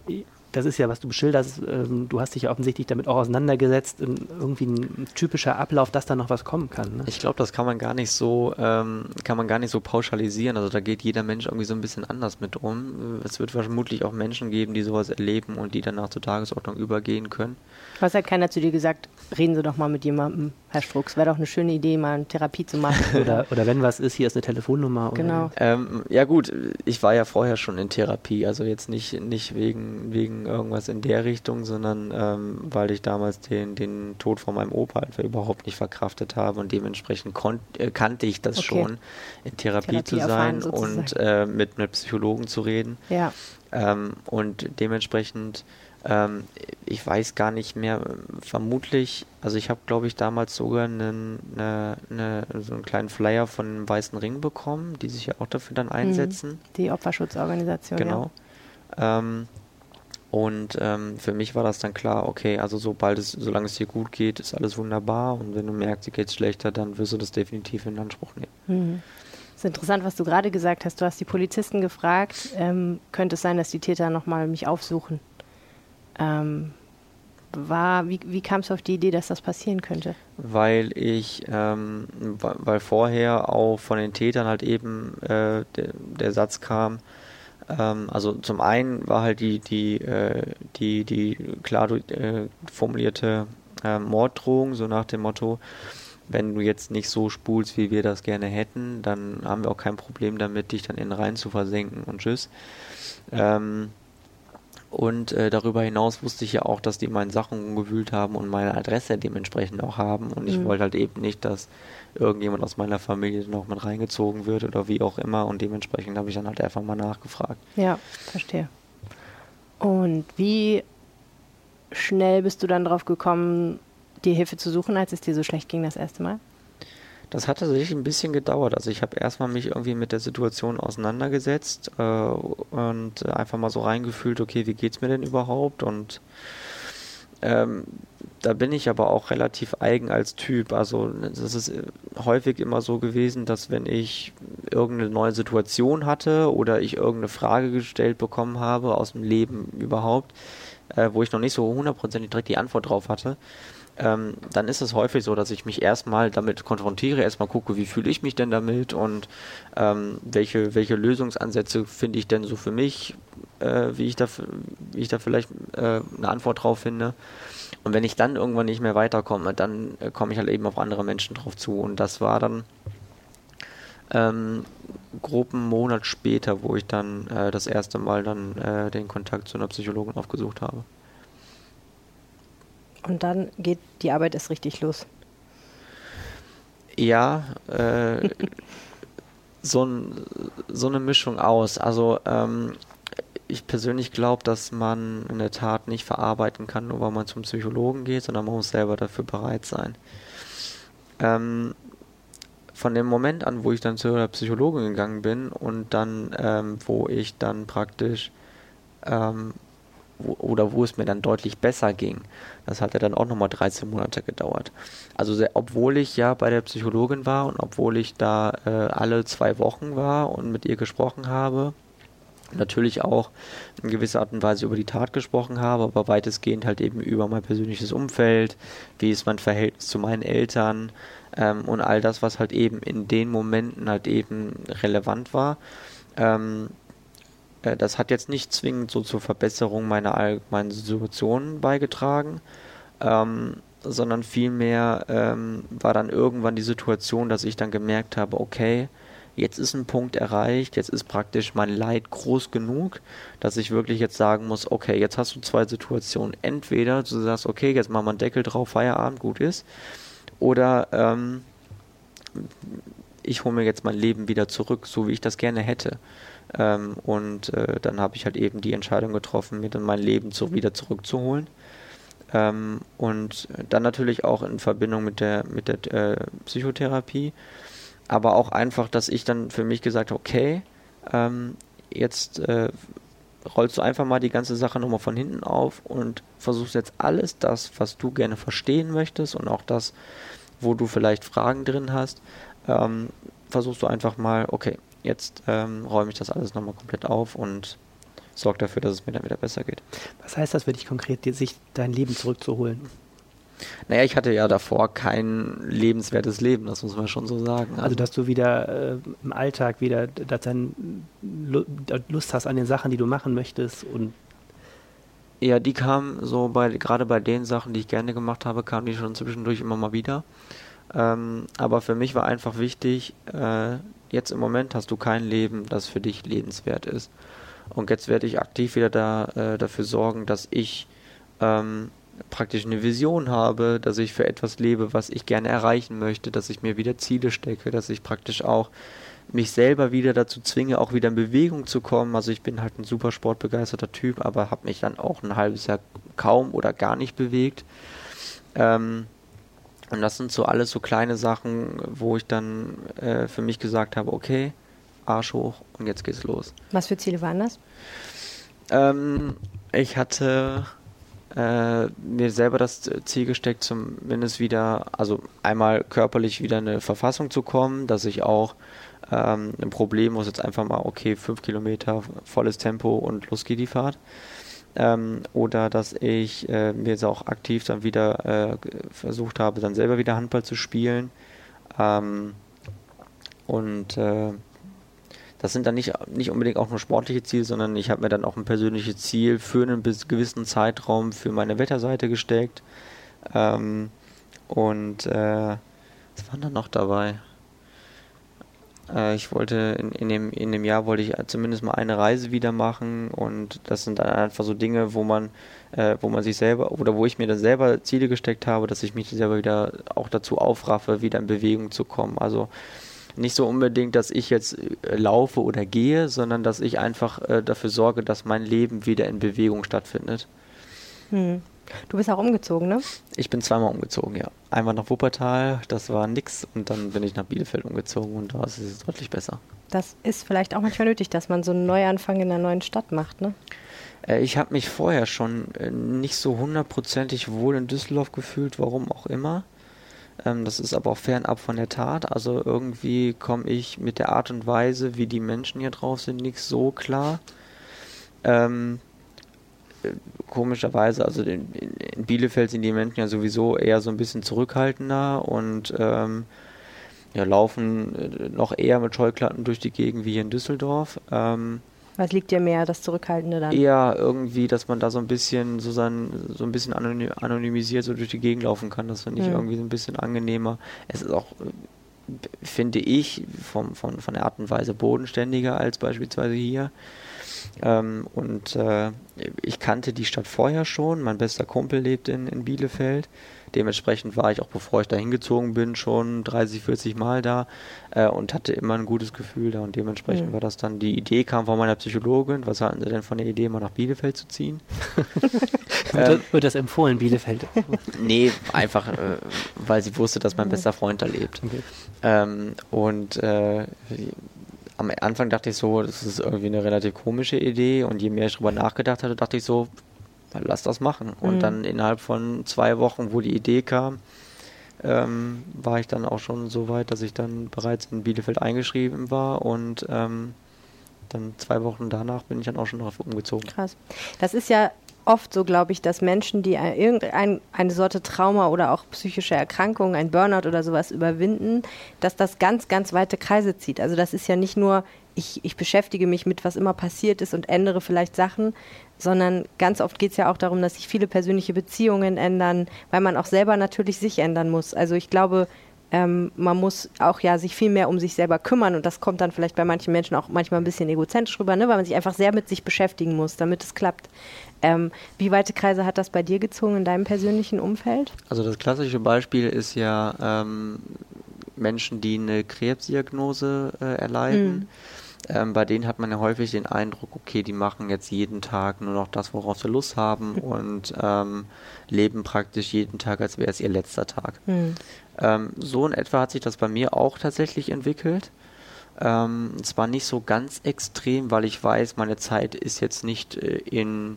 [SPEAKER 4] das ist ja, was du beschilderst, ähm, du hast dich ja offensichtlich damit auch auseinandergesetzt, irgendwie ein typischer Ablauf, dass da noch was kommen kann. Ne?
[SPEAKER 3] Ich glaube, das kann man gar nicht so, ähm, kann man gar nicht so pauschalisieren. Also da geht jeder Mensch irgendwie so ein bisschen anders mit um. Es wird vermutlich auch Menschen geben, die sowas erleben und die danach zur Tagesordnung übergehen können.
[SPEAKER 5] Was hat keiner zu dir gesagt, reden Sie doch mal mit jemandem, Herr Strux. Wäre doch eine schöne Idee, mal eine Therapie zu machen.
[SPEAKER 4] oder, oder wenn was ist, hier ist eine Telefonnummer.
[SPEAKER 5] Genau.
[SPEAKER 3] Ähm, ja gut, ich war ja vorher schon in Therapie, also jetzt nicht, nicht wegen, wegen irgendwas in der Richtung, sondern ähm, weil ich damals den, den Tod von meinem Opa einfach überhaupt nicht verkraftet habe und dementsprechend äh, kannte ich das okay. schon, in Therapie, Therapie zu sein und äh, mit, mit Psychologen zu reden.
[SPEAKER 5] Ja.
[SPEAKER 3] Ähm, und dementsprechend ähm, ich weiß gar nicht mehr, vermutlich, also ich habe, glaube ich, damals sogar einen, eine, eine, so einen kleinen Flyer von dem Weißen Ring bekommen, die sich ja auch dafür dann mhm. einsetzen.
[SPEAKER 5] Die Opferschutzorganisation.
[SPEAKER 3] Genau. Ja. Ähm, und ähm, für mich war das dann klar, okay, also sobald es, solange es dir gut geht, ist alles wunderbar und wenn du merkst, dir geht es schlechter, dann wirst du das definitiv in Anspruch nehmen. Mhm.
[SPEAKER 5] ist interessant, was du gerade gesagt hast. Du hast die Polizisten gefragt, ähm, könnte es sein, dass die Täter nochmal mich aufsuchen? Ähm, war, wie, wie kam es auf die Idee, dass das passieren könnte?
[SPEAKER 3] Weil ich, ähm, weil vorher auch von den Tätern halt eben äh, der, der Satz kam, ähm, also zum einen war halt die, die, äh, die, die klar äh, formulierte äh, Morddrohung, so nach dem Motto, wenn du jetzt nicht so spulst, wie wir das gerne hätten, dann haben wir auch kein Problem damit, dich dann in den Rhein zu versenken und tschüss. Ähm, und äh, darüber hinaus wusste ich ja auch, dass die meine Sachen gewühlt haben und meine Adresse dementsprechend auch haben. Und ich mhm. wollte halt eben nicht, dass irgendjemand aus meiner Familie noch mit reingezogen wird oder wie auch immer. Und dementsprechend habe ich dann halt einfach mal nachgefragt.
[SPEAKER 5] Ja, verstehe. Und wie schnell bist du dann drauf gekommen, dir Hilfe zu suchen, als es dir so schlecht ging das erste Mal?
[SPEAKER 3] Das hat tatsächlich ein bisschen gedauert. Also ich habe erstmal mich irgendwie mit der Situation auseinandergesetzt äh, und einfach mal so reingefühlt, okay, wie geht's mir denn überhaupt? Und ähm, da bin ich aber auch relativ eigen als Typ. Also das ist häufig immer so gewesen, dass wenn ich irgendeine neue Situation hatte oder ich irgendeine Frage gestellt bekommen habe aus dem Leben überhaupt, äh, wo ich noch nicht so hundertprozentig direkt die Antwort drauf hatte, ähm, dann ist es häufig so, dass ich mich erstmal damit konfrontiere, erstmal gucke, wie fühle ich mich denn damit und ähm, welche, welche Lösungsansätze finde ich denn so für mich, äh, wie, ich da, wie ich da vielleicht äh, eine Antwort drauf finde. Und wenn ich dann irgendwann nicht mehr weiterkomme, dann äh, komme ich halt eben auf andere Menschen drauf zu. Und das war dann ähm, grob einen Monat später, wo ich dann äh, das erste Mal dann äh, den Kontakt zu einer Psychologin aufgesucht habe.
[SPEAKER 5] Und dann geht die Arbeit erst richtig los.
[SPEAKER 3] Ja, äh, so, ein, so eine Mischung aus. Also ähm, ich persönlich glaube, dass man in der Tat nicht verarbeiten kann, nur weil man zum Psychologen geht, sondern man muss selber dafür bereit sein. Ähm, von dem Moment an, wo ich dann zur Psychologin gegangen bin und dann, ähm, wo ich dann praktisch ähm, oder wo es mir dann deutlich besser ging. Das hat ja dann auch nochmal 13 Monate gedauert. Also sehr, obwohl ich ja bei der Psychologin war und obwohl ich da äh, alle zwei Wochen war und mit ihr gesprochen habe, natürlich auch in gewisser Art und Weise über die Tat gesprochen habe, aber weitestgehend halt eben über mein persönliches Umfeld, wie ist mein Verhältnis zu meinen Eltern ähm, und all das, was halt eben in den Momenten halt eben relevant war. Ähm, äh, das hat jetzt nicht zwingend so zur Verbesserung meiner allgemeinen Situation beigetragen, ähm, sondern vielmehr ähm, war dann irgendwann die Situation, dass ich dann gemerkt habe, okay, jetzt ist ein Punkt erreicht, jetzt ist praktisch mein Leid groß genug, dass ich wirklich jetzt sagen muss, okay, jetzt hast du zwei Situationen. Entweder du sagst, okay, jetzt machen wir einen Deckel drauf, Feierabend, gut ist, oder ähm, ich hole mir jetzt mein Leben wieder zurück, so wie ich das gerne hätte. Ähm, und äh, dann habe ich halt eben die Entscheidung getroffen, mir dann mein Leben so wieder zurückzuholen. Ähm, und dann natürlich auch in Verbindung mit der, mit der äh, Psychotherapie. Aber auch einfach, dass ich dann für mich gesagt habe, okay, ähm, jetzt äh, rollst du einfach mal die ganze Sache nochmal von hinten auf und versuchst jetzt alles das, was du gerne verstehen möchtest und auch das, wo du vielleicht Fragen drin hast, ähm, versuchst du einfach mal, okay, jetzt ähm, räume ich das alles nochmal komplett auf und sorge dafür, dass es mir dann wieder besser geht.
[SPEAKER 4] Was heißt das für dich konkret, dir sich dein Leben zurückzuholen?
[SPEAKER 3] Naja, ich hatte ja davor kein lebenswertes Leben, das muss man schon so sagen.
[SPEAKER 4] Also, dass du wieder äh, im Alltag wieder dass dann Lust hast an den Sachen, die du machen möchtest und
[SPEAKER 3] ja, die kam so bei gerade bei den Sachen, die ich gerne gemacht habe, kam die schon zwischendurch immer mal wieder. Ähm, aber für mich war einfach wichtig, äh, jetzt im Moment hast du kein Leben, das für dich lebenswert ist. Und jetzt werde ich aktiv wieder da, äh, dafür sorgen, dass ich ähm, praktisch eine Vision habe, dass ich für etwas lebe, was ich gerne erreichen möchte, dass ich mir wieder Ziele stecke, dass ich praktisch auch mich selber wieder dazu zwinge, auch wieder in Bewegung zu kommen. Also ich bin halt ein super sportbegeisterter Typ, aber habe mich dann auch ein halbes Jahr kaum oder gar nicht bewegt. Ähm, und das sind so alles so kleine Sachen, wo ich dann äh, für mich gesagt habe, okay, Arsch hoch und jetzt geht's los.
[SPEAKER 5] Was für Ziele waren das?
[SPEAKER 3] Ähm, ich hatte äh, mir selber das Ziel gesteckt, zumindest wieder, also einmal körperlich wieder in eine Verfassung zu kommen, dass ich auch ähm, ein Problem muss jetzt einfach mal, okay, fünf Kilometer, volles Tempo und los geht die Fahrt. Ähm, oder dass ich äh, mir jetzt auch aktiv dann wieder äh, versucht habe, dann selber wieder Handball zu spielen. Ähm, und äh, das sind dann nicht, nicht unbedingt auch nur sportliche Ziele, sondern ich habe mir dann auch ein persönliches Ziel für einen gewissen Zeitraum für meine Wetterseite gesteckt. Ähm, und äh, was war dann noch dabei? Äh, ich wollte in, in, dem, in dem Jahr wollte ich zumindest mal eine Reise wieder machen und das sind dann einfach so Dinge, wo man, äh, wo man sich selber oder wo ich mir dann selber Ziele gesteckt habe, dass ich mich selber wieder auch dazu aufraffe, wieder in Bewegung zu kommen. Also nicht so unbedingt, dass ich jetzt äh, laufe oder gehe, sondern dass ich einfach äh, dafür sorge, dass mein Leben wieder in Bewegung stattfindet.
[SPEAKER 5] Hm. Du bist auch umgezogen, ne?
[SPEAKER 3] Ich bin zweimal umgezogen, ja. Einmal nach Wuppertal, das war nix, und dann bin ich nach Bielefeld umgezogen und da ist es deutlich besser.
[SPEAKER 5] Das ist vielleicht auch manchmal nötig, dass man so einen Neuanfang in einer neuen Stadt macht, ne?
[SPEAKER 3] Äh, ich habe mich vorher schon äh, nicht so hundertprozentig wohl in Düsseldorf gefühlt, warum auch immer. Ähm, das ist aber auch fernab von der Tat. Also irgendwie komme ich mit der Art und Weise, wie die Menschen hier drauf sind, nicht so klar. Ähm, komischerweise, also in, in, Bielefeld sind die Menschen ja sowieso eher so ein bisschen zurückhaltender und ähm, ja, laufen äh, noch eher mit Scheuklappen durch die Gegend wie hier in Düsseldorf. Ähm,
[SPEAKER 5] Was liegt dir mehr, das Zurückhaltende dann?
[SPEAKER 3] Eher irgendwie, dass man da so ein bisschen so, sein, so ein bisschen anonymisiert so durch die Gegend laufen kann. Das finde ich mhm. irgendwie so ein bisschen angenehmer. Es ist auch, äh, finde ich, vom, von, von der Art und Weise bodenständiger als beispielsweise hier. Ähm, und äh, ich kannte die Stadt vorher schon. Mein bester Kumpel lebt in, in Bielefeld. Dementsprechend war ich auch, bevor ich da hingezogen bin, schon 30, 40 Mal da äh, und hatte immer ein gutes Gefühl da. Und dementsprechend mhm. war das dann, die Idee kam von meiner Psychologin. Was halten Sie denn von der Idee, mal nach Bielefeld zu ziehen?
[SPEAKER 4] ähm, wird das empfohlen, Bielefeld?
[SPEAKER 3] nee, einfach, äh, weil sie wusste, dass mein bester Freund da lebt. Okay. Ähm, und äh, am Anfang dachte ich so, das ist irgendwie eine relativ komische Idee und je mehr ich darüber nachgedacht hatte, dachte ich so, lass das machen. Und mhm. dann innerhalb von zwei Wochen, wo die Idee kam, ähm, war ich dann auch schon so weit, dass ich dann bereits in Bielefeld eingeschrieben war und ähm, dann zwei Wochen danach bin ich dann auch schon darauf umgezogen.
[SPEAKER 5] Krass. Das ist ja oft so, glaube ich, dass Menschen, die irgendeine eine Sorte Trauma oder auch psychische Erkrankung, ein Burnout oder sowas überwinden, dass das ganz, ganz weite Kreise zieht. Also das ist ja nicht nur, ich, ich beschäftige mich mit, was immer passiert ist und ändere vielleicht Sachen, sondern ganz oft geht es ja auch darum, dass sich viele persönliche Beziehungen ändern, weil man auch selber natürlich sich ändern muss. Also ich glaube, ähm, man muss auch ja sich viel mehr um sich selber kümmern und das kommt dann vielleicht bei manchen Menschen auch manchmal ein bisschen egozentrisch rüber, ne? weil man sich einfach sehr mit sich beschäftigen muss, damit es klappt. Ähm, wie weite Kreise hat das bei dir gezogen in deinem persönlichen Umfeld?
[SPEAKER 3] Also das klassische Beispiel ist ja ähm, Menschen, die eine Krebsdiagnose äh, erleiden. Mhm. Ähm, bei denen hat man ja häufig den Eindruck, okay, die machen jetzt jeden Tag nur noch das, worauf sie Lust haben mhm. und ähm, leben praktisch jeden Tag, als wäre es ihr letzter Tag. Mhm. Ähm, so in etwa hat sich das bei mir auch tatsächlich entwickelt. Ähm, zwar nicht so ganz extrem, weil ich weiß, meine Zeit ist jetzt nicht äh, in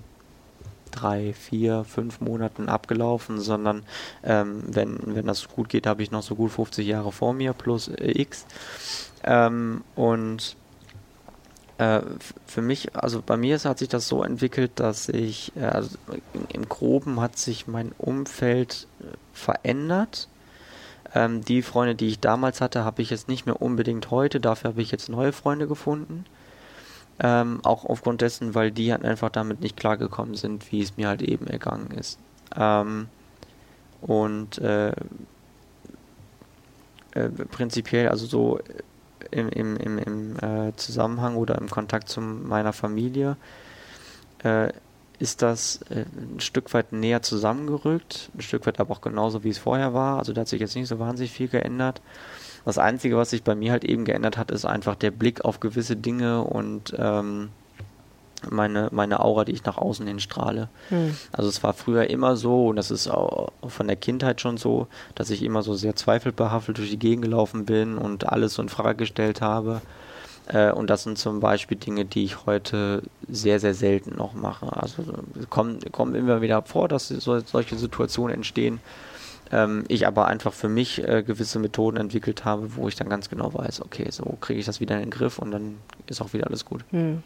[SPEAKER 3] drei, vier, fünf Monaten abgelaufen, sondern ähm, wenn, wenn das gut geht, habe ich noch so gut 50 Jahre vor mir plus äh, X. Ähm, und äh, für mich, also bei mir hat sich das so entwickelt, dass ich, äh, also im Groben hat sich mein Umfeld äh, verändert. Ähm, die Freunde, die ich damals hatte, habe ich jetzt nicht mehr unbedingt heute. Dafür habe ich jetzt neue Freunde gefunden. Ähm, auch aufgrund dessen, weil die halt einfach damit nicht klargekommen sind, wie es mir halt eben ergangen ist. Ähm, und äh, äh, prinzipiell, also so im, im, im, im äh, Zusammenhang oder im Kontakt zu meiner Familie, äh, ist das äh, ein Stück weit näher zusammengerückt, ein Stück weit aber auch genauso, wie es vorher war. Also da hat sich jetzt nicht so wahnsinnig viel geändert. Das Einzige, was sich bei mir halt eben geändert hat, ist einfach der Blick auf gewisse Dinge und ähm, meine, meine Aura, die ich nach außen hin strahle. Hm. Also es war früher immer so, und das ist auch von der Kindheit schon so, dass ich immer so sehr zweifelbehaftet durch die Gegend gelaufen bin und alles so in Frage gestellt habe. Äh, und das sind zum Beispiel Dinge, die ich heute sehr, sehr selten noch mache. Also kommen, kommen immer wieder vor, dass so, solche Situationen entstehen. Ähm, ich aber einfach für mich äh, gewisse Methoden entwickelt habe, wo ich dann ganz genau weiß, okay, so kriege ich das wieder in den Griff und dann ist auch wieder alles gut. Hm.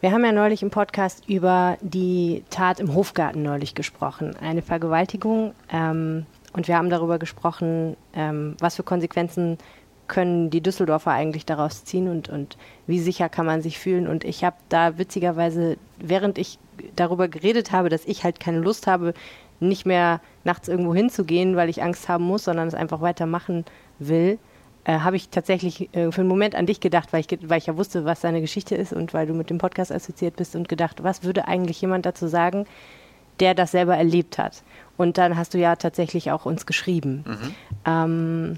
[SPEAKER 5] Wir haben ja neulich im Podcast über die Tat im Hofgarten neulich gesprochen, eine Vergewaltigung. Ähm, und wir haben darüber gesprochen, ähm, was für Konsequenzen können die Düsseldorfer eigentlich daraus ziehen und, und wie sicher kann man sich fühlen. Und ich habe da witzigerweise, während ich darüber geredet habe, dass ich halt keine Lust habe, nicht mehr nachts irgendwo hinzugehen, weil ich Angst haben muss, sondern es einfach weitermachen will, äh, habe ich tatsächlich äh, für einen Moment an dich gedacht, weil ich, weil ich ja wusste, was deine Geschichte ist und weil du mit dem Podcast assoziiert bist und gedacht, was würde eigentlich jemand dazu sagen, der das selber erlebt hat? Und dann hast du ja tatsächlich auch uns geschrieben. Mhm. Ähm,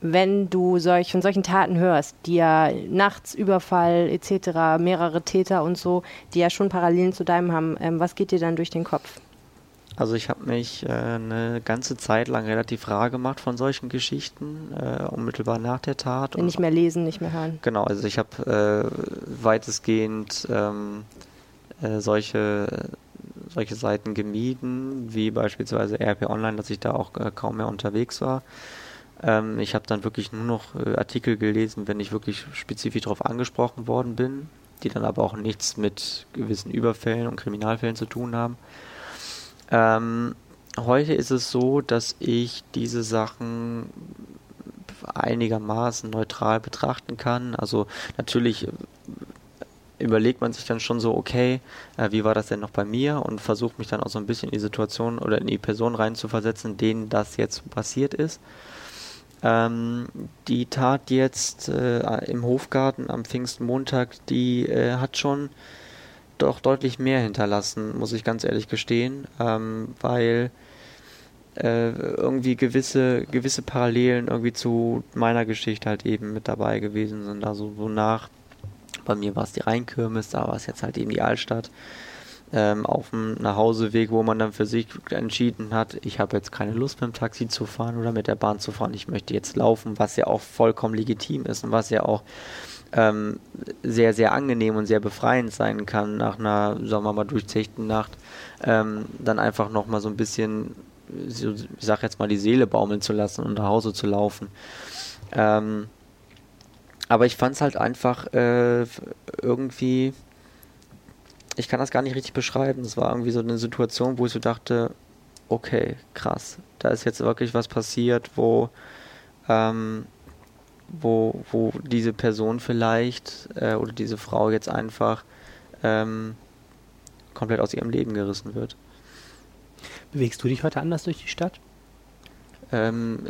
[SPEAKER 5] wenn du solch, von solchen Taten hörst, die ja nachts Überfall etc., mehrere Täter und so, die ja schon Parallelen zu deinem haben, ähm, was geht dir dann durch den Kopf?
[SPEAKER 3] Also ich habe mich äh, eine ganze Zeit lang relativ rar gemacht von solchen Geschichten, äh, unmittelbar nach der Tat.
[SPEAKER 5] Und nicht mehr lesen, nicht mehr hören.
[SPEAKER 3] Genau, also ich habe äh, weitestgehend ähm, äh, solche, solche Seiten gemieden, wie beispielsweise RP Online, dass ich da auch äh, kaum mehr unterwegs war. Ähm, ich habe dann wirklich nur noch äh, Artikel gelesen, wenn ich wirklich spezifisch darauf angesprochen worden bin, die dann aber auch nichts mit gewissen Überfällen und Kriminalfällen zu tun haben. Ähm, heute ist es so, dass ich diese Sachen einigermaßen neutral betrachten kann. Also natürlich äh, überlegt man sich dann schon so, okay, äh, wie war das denn noch bei mir und versucht mich dann auch so ein bisschen in die Situation oder in die Person reinzuversetzen, denen das jetzt passiert ist. Ähm, die Tat jetzt äh, im Hofgarten am Pfingstmontag, die äh, hat schon doch deutlich mehr hinterlassen, muss ich ganz ehrlich gestehen, ähm, weil äh, irgendwie gewisse, gewisse Parallelen irgendwie zu meiner Geschichte halt eben mit dabei gewesen sind. Also so nach, bei mir war es die Rheinkirmes, da war es jetzt halt eben die Altstadt ähm, auf dem Nachhauseweg, wo man dann für sich entschieden hat, ich habe jetzt keine Lust mit dem Taxi zu fahren oder mit der Bahn zu fahren, ich möchte jetzt laufen, was ja auch vollkommen legitim ist und was ja auch ähm, sehr, sehr angenehm und sehr befreiend sein kann, nach einer, sagen wir mal, durchzechten Nacht, ähm, dann einfach nochmal so ein bisschen, ich sag jetzt mal, die Seele baumeln zu lassen und nach Hause zu laufen. Ähm, aber ich fand es halt einfach äh, irgendwie ich kann das gar nicht richtig beschreiben. Es war irgendwie so eine Situation, wo ich so dachte, okay, krass, da ist jetzt wirklich was passiert, wo, ähm, wo, wo diese Person vielleicht äh, oder diese Frau jetzt einfach ähm, komplett aus ihrem Leben gerissen wird.
[SPEAKER 4] Bewegst du dich heute anders durch die Stadt?
[SPEAKER 3] Ähm,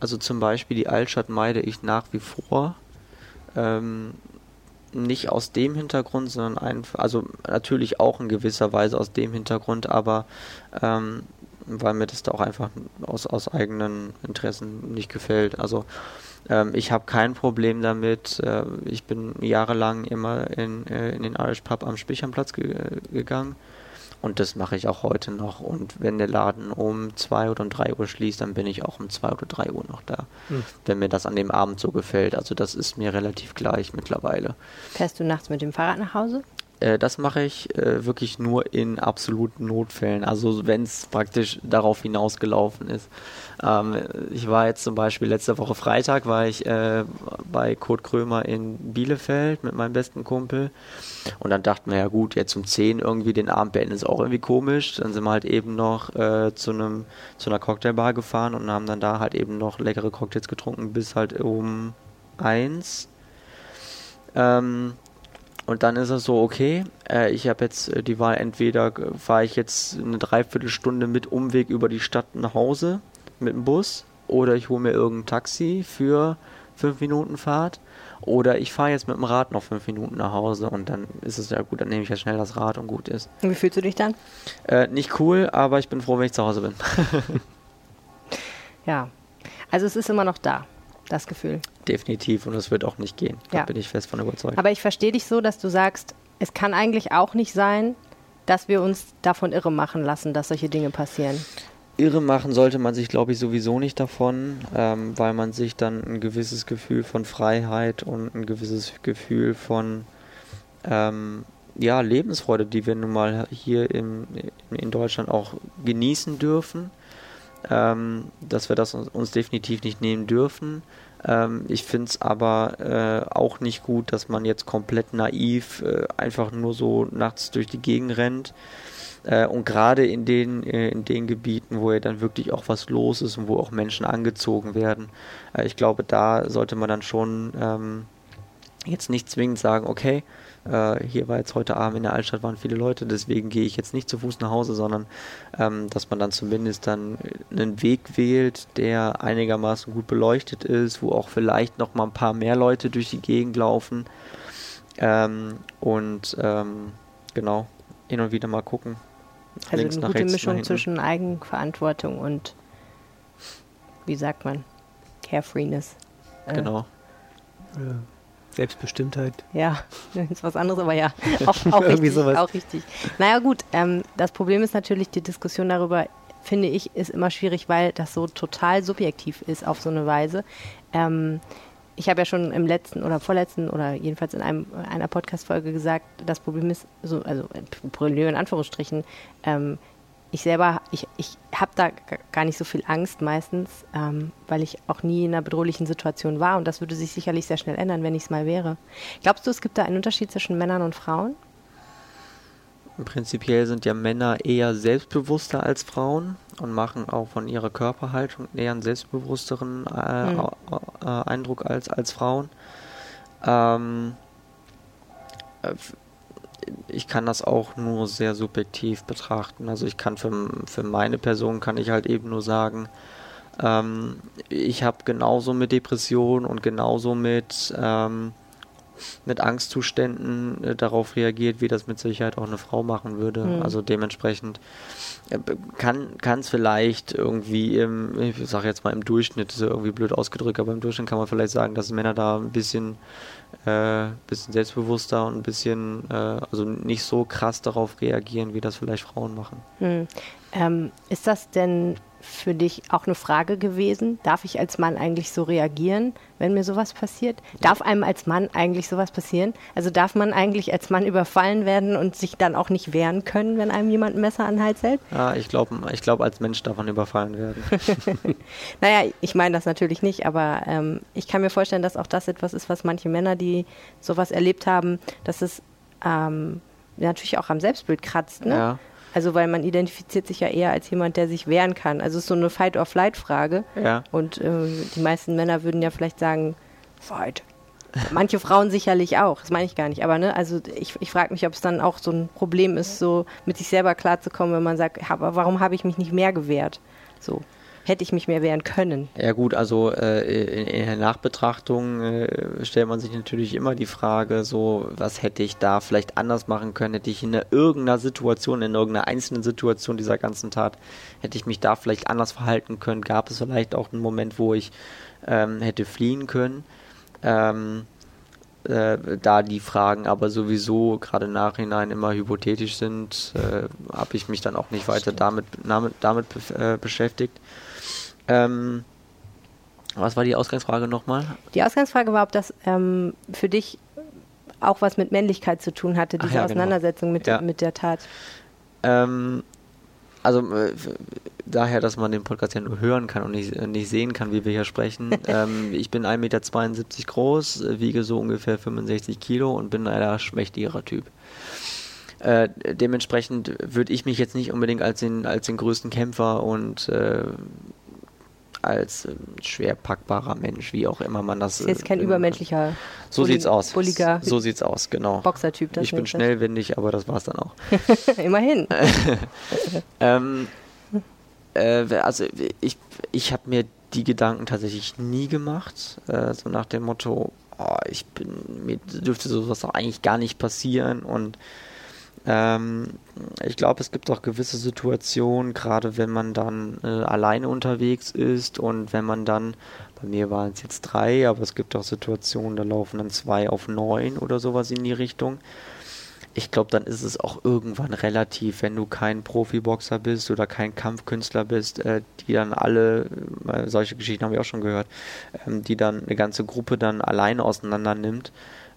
[SPEAKER 3] also zum Beispiel die Altstadt meide ich nach wie vor. Ähm, nicht aus dem Hintergrund, sondern einfach, also natürlich auch in gewisser Weise aus dem Hintergrund, aber ähm, weil mir das da auch einfach aus, aus eigenen Interessen nicht gefällt. Also ähm, ich habe kein Problem damit. Äh, ich bin jahrelang immer in, äh, in den Irish Pub am Spichernplatz ge gegangen. Und das mache ich auch heute noch. Und wenn der Laden um 2 oder um 3 Uhr schließt, dann bin ich auch um 2 oder 3 Uhr noch da. Mhm. Wenn mir das an dem Abend so gefällt. Also das ist mir relativ gleich mittlerweile.
[SPEAKER 5] Fährst du nachts mit dem Fahrrad nach Hause?
[SPEAKER 3] Äh, das mache ich äh, wirklich nur in absoluten Notfällen. Also wenn es praktisch darauf hinausgelaufen ist. Ähm, ich war jetzt zum Beispiel letzte Woche Freitag, war ich äh, bei Kurt Krömer in Bielefeld mit meinem besten Kumpel. Und dann dachten wir, ja gut, jetzt um 10 irgendwie den Abend beenden ist auch irgendwie komisch. Dann sind wir halt eben noch äh, zu einem zu einer Cocktailbar gefahren und haben dann da halt eben noch leckere Cocktails getrunken bis halt um 1. Ähm, und dann ist es so, okay, äh, ich habe jetzt äh, die Wahl, entweder fahre ich jetzt eine Dreiviertelstunde mit Umweg über die Stadt nach Hause mit dem Bus oder ich hole mir irgendein Taxi für fünf Minuten Fahrt oder ich fahre jetzt mit dem Rad noch fünf Minuten nach Hause und dann ist es ja gut, dann nehme ich ja schnell das Rad und gut ist.
[SPEAKER 5] Und wie fühlst du dich dann?
[SPEAKER 3] Äh, nicht cool, aber ich bin froh, wenn ich zu Hause bin.
[SPEAKER 5] ja, also es ist immer noch da, das Gefühl.
[SPEAKER 3] Definitiv und es wird auch nicht gehen. Da ja. bin ich fest von überzeugt.
[SPEAKER 5] Aber ich verstehe dich so, dass du sagst, es kann eigentlich auch nicht sein, dass wir uns davon irre machen lassen, dass solche Dinge passieren
[SPEAKER 3] irre machen sollte man sich, glaube ich, sowieso nicht davon, ähm, weil man sich dann ein gewisses Gefühl von Freiheit und ein gewisses Gefühl von ähm, ja, Lebensfreude, die wir nun mal hier im, in Deutschland auch genießen dürfen, ähm, dass wir das uns, uns, definitiv nicht nehmen dürfen. Ähm, ich finde es aber äh, auch nicht gut, dass man jetzt komplett naiv äh, einfach nur so nachts durch die Gegend rennt. Äh, und gerade in den, äh, in den Gebieten, wo ja dann wirklich auch was los ist und wo auch Menschen angezogen werden, äh, ich glaube, da sollte man dann schon ähm, jetzt nicht zwingend sagen, okay, äh, hier war jetzt heute Abend in der Altstadt waren viele Leute, deswegen gehe ich jetzt nicht zu Fuß nach Hause, sondern ähm, dass man dann zumindest dann einen Weg wählt, der einigermaßen gut beleuchtet ist, wo auch vielleicht noch mal ein paar mehr Leute durch die Gegend laufen ähm, und ähm, genau hin und wieder mal gucken.
[SPEAKER 5] Also Links eine gute Mischung zwischen Eigenverantwortung und wie sagt man Carefreeness.
[SPEAKER 3] Äh, genau.
[SPEAKER 4] Ja. Selbstbestimmtheit.
[SPEAKER 5] Ja, ist was anderes, aber ja, auch, auch, richtig, auch richtig. Naja gut, ähm, das Problem ist natürlich, die Diskussion darüber, finde ich, ist immer schwierig, weil das so total subjektiv ist auf so eine Weise. Ähm, ich habe ja schon im letzten oder vorletzten oder jedenfalls in einem, einer Podcast-Folge gesagt, das Problem ist, so, also Problem in Anführungsstrichen, ähm, ich selber, ich, ich habe da gar nicht so viel Angst meistens, ähm, weil ich auch nie in einer bedrohlichen Situation war und das würde sich sicherlich sehr schnell ändern, wenn ich es mal wäre. Glaubst du, es gibt da einen Unterschied zwischen Männern und Frauen?
[SPEAKER 3] Prinzipiell sind ja Männer eher selbstbewusster als Frauen und machen auch von ihrer Körperhaltung eher einen selbstbewussteren äh, mhm. äh, Eindruck als, als Frauen. Ähm, äh, ich kann das auch nur sehr subjektiv betrachten. Also ich kann für, für meine Person kann ich halt eben nur sagen, ähm, ich habe genauso mit Depressionen und genauso mit, ähm, mit Angstzuständen äh, darauf reagiert, wie das mit Sicherheit auch eine Frau machen würde. Mhm. Also dementsprechend äh, kann es vielleicht irgendwie im, ich sage jetzt mal im Durchschnitt, ist ja irgendwie blöd ausgedrückt, aber im Durchschnitt kann man vielleicht sagen, dass Männer da ein bisschen äh, bisschen selbstbewusster und ein bisschen, äh, also nicht so krass darauf reagieren, wie das vielleicht Frauen machen. Hm.
[SPEAKER 5] Ähm, ist das denn für dich auch eine Frage gewesen? Darf ich als Mann eigentlich so reagieren, wenn mir sowas passiert? Darf einem als Mann eigentlich sowas passieren? Also darf man eigentlich als Mann überfallen werden und sich dann auch nicht wehren können, wenn einem jemand ein Messer an den Hals hält?
[SPEAKER 3] Ja, ich glaube, ich glaub, als Mensch darf man überfallen werden.
[SPEAKER 5] naja, ich meine das natürlich nicht, aber ähm, ich kann mir vorstellen, dass auch das etwas ist, was manche Männer, die sowas erlebt haben, dass es ähm, natürlich auch am Selbstbild kratzt. Ne? Ja. Also weil man identifiziert sich ja eher als jemand, der sich wehren kann. Also es ist so eine Fight-or-Flight-Frage.
[SPEAKER 3] Ja.
[SPEAKER 5] Und äh, die meisten Männer würden ja vielleicht sagen, Fight. Manche Frauen sicherlich auch, das meine ich gar nicht. Aber ne, also ich, ich frage mich, ob es dann auch so ein Problem ist, so mit sich selber klarzukommen, wenn man sagt, aber warum habe ich mich nicht mehr gewehrt? So hätte ich mich mehr wehren können.
[SPEAKER 3] Ja gut, also äh, in, in, der Nachbetrachtung äh, stellt man sich natürlich immer die Frage, so was hätte ich da vielleicht anders machen können, hätte ich in einer, irgendeiner Situation, in irgendeiner einzelnen Situation dieser ganzen Tat, hätte ich mich da vielleicht anders verhalten können, gab es vielleicht auch einen Moment, wo ich ähm, hätte fliehen können. Ähm, äh, da die Fragen aber sowieso gerade im Nachhinein immer hypothetisch sind, äh, habe ich mich dann auch nicht weiter damit, damit, damit äh, beschäftigt. Ähm, was war die Ausgangsfrage nochmal?
[SPEAKER 5] Die Ausgangsfrage war, ob das ähm, für dich auch was mit Männlichkeit zu tun hatte, diese ja, genau. Auseinandersetzung genau. mit, ja. mit der Tat.
[SPEAKER 3] Ähm, also äh, daher, dass man den Podcast ja nur hören kann und nicht, nicht sehen kann, wie wir hier sprechen. ähm, ich bin 1,72 Meter groß, wiege so ungefähr 65 Kilo und bin ein eher schmächtigerer Typ. Äh, dementsprechend würde ich mich jetzt nicht unbedingt als den, als den größten Kämpfer und äh, als äh, schwer packbarer Mensch, wie auch immer man das.
[SPEAKER 5] Ist jetzt kein äh, übermenschlicher.
[SPEAKER 3] So Bulli sieht's aus.
[SPEAKER 5] Bulliger.
[SPEAKER 3] So sieht's aus, genau.
[SPEAKER 5] Boxertyp.
[SPEAKER 3] Ich bin schnellwendig, aber das war's dann auch.
[SPEAKER 5] Immerhin.
[SPEAKER 3] ähm, äh, also ich, ich habe mir die Gedanken tatsächlich nie gemacht, äh, so nach dem Motto, oh, ich bin, mir dürfte sowas auch eigentlich gar nicht passieren und ähm, ich glaube, es gibt auch gewisse Situationen, gerade wenn man dann äh, alleine unterwegs ist und wenn man dann, bei mir waren es jetzt drei, aber es gibt auch Situationen, da laufen dann zwei auf neun oder sowas in die Richtung. ich glaube, dann ist es auch irgendwann relativ, wenn du kein Profiboxer bist oder kein Kampfkünstler bist, äh, die dann alle, äh, solche Geschichten haben wir auch schon gehört, ähm, die dann eine ganze Gruppe dann alleine auseinander nimmt.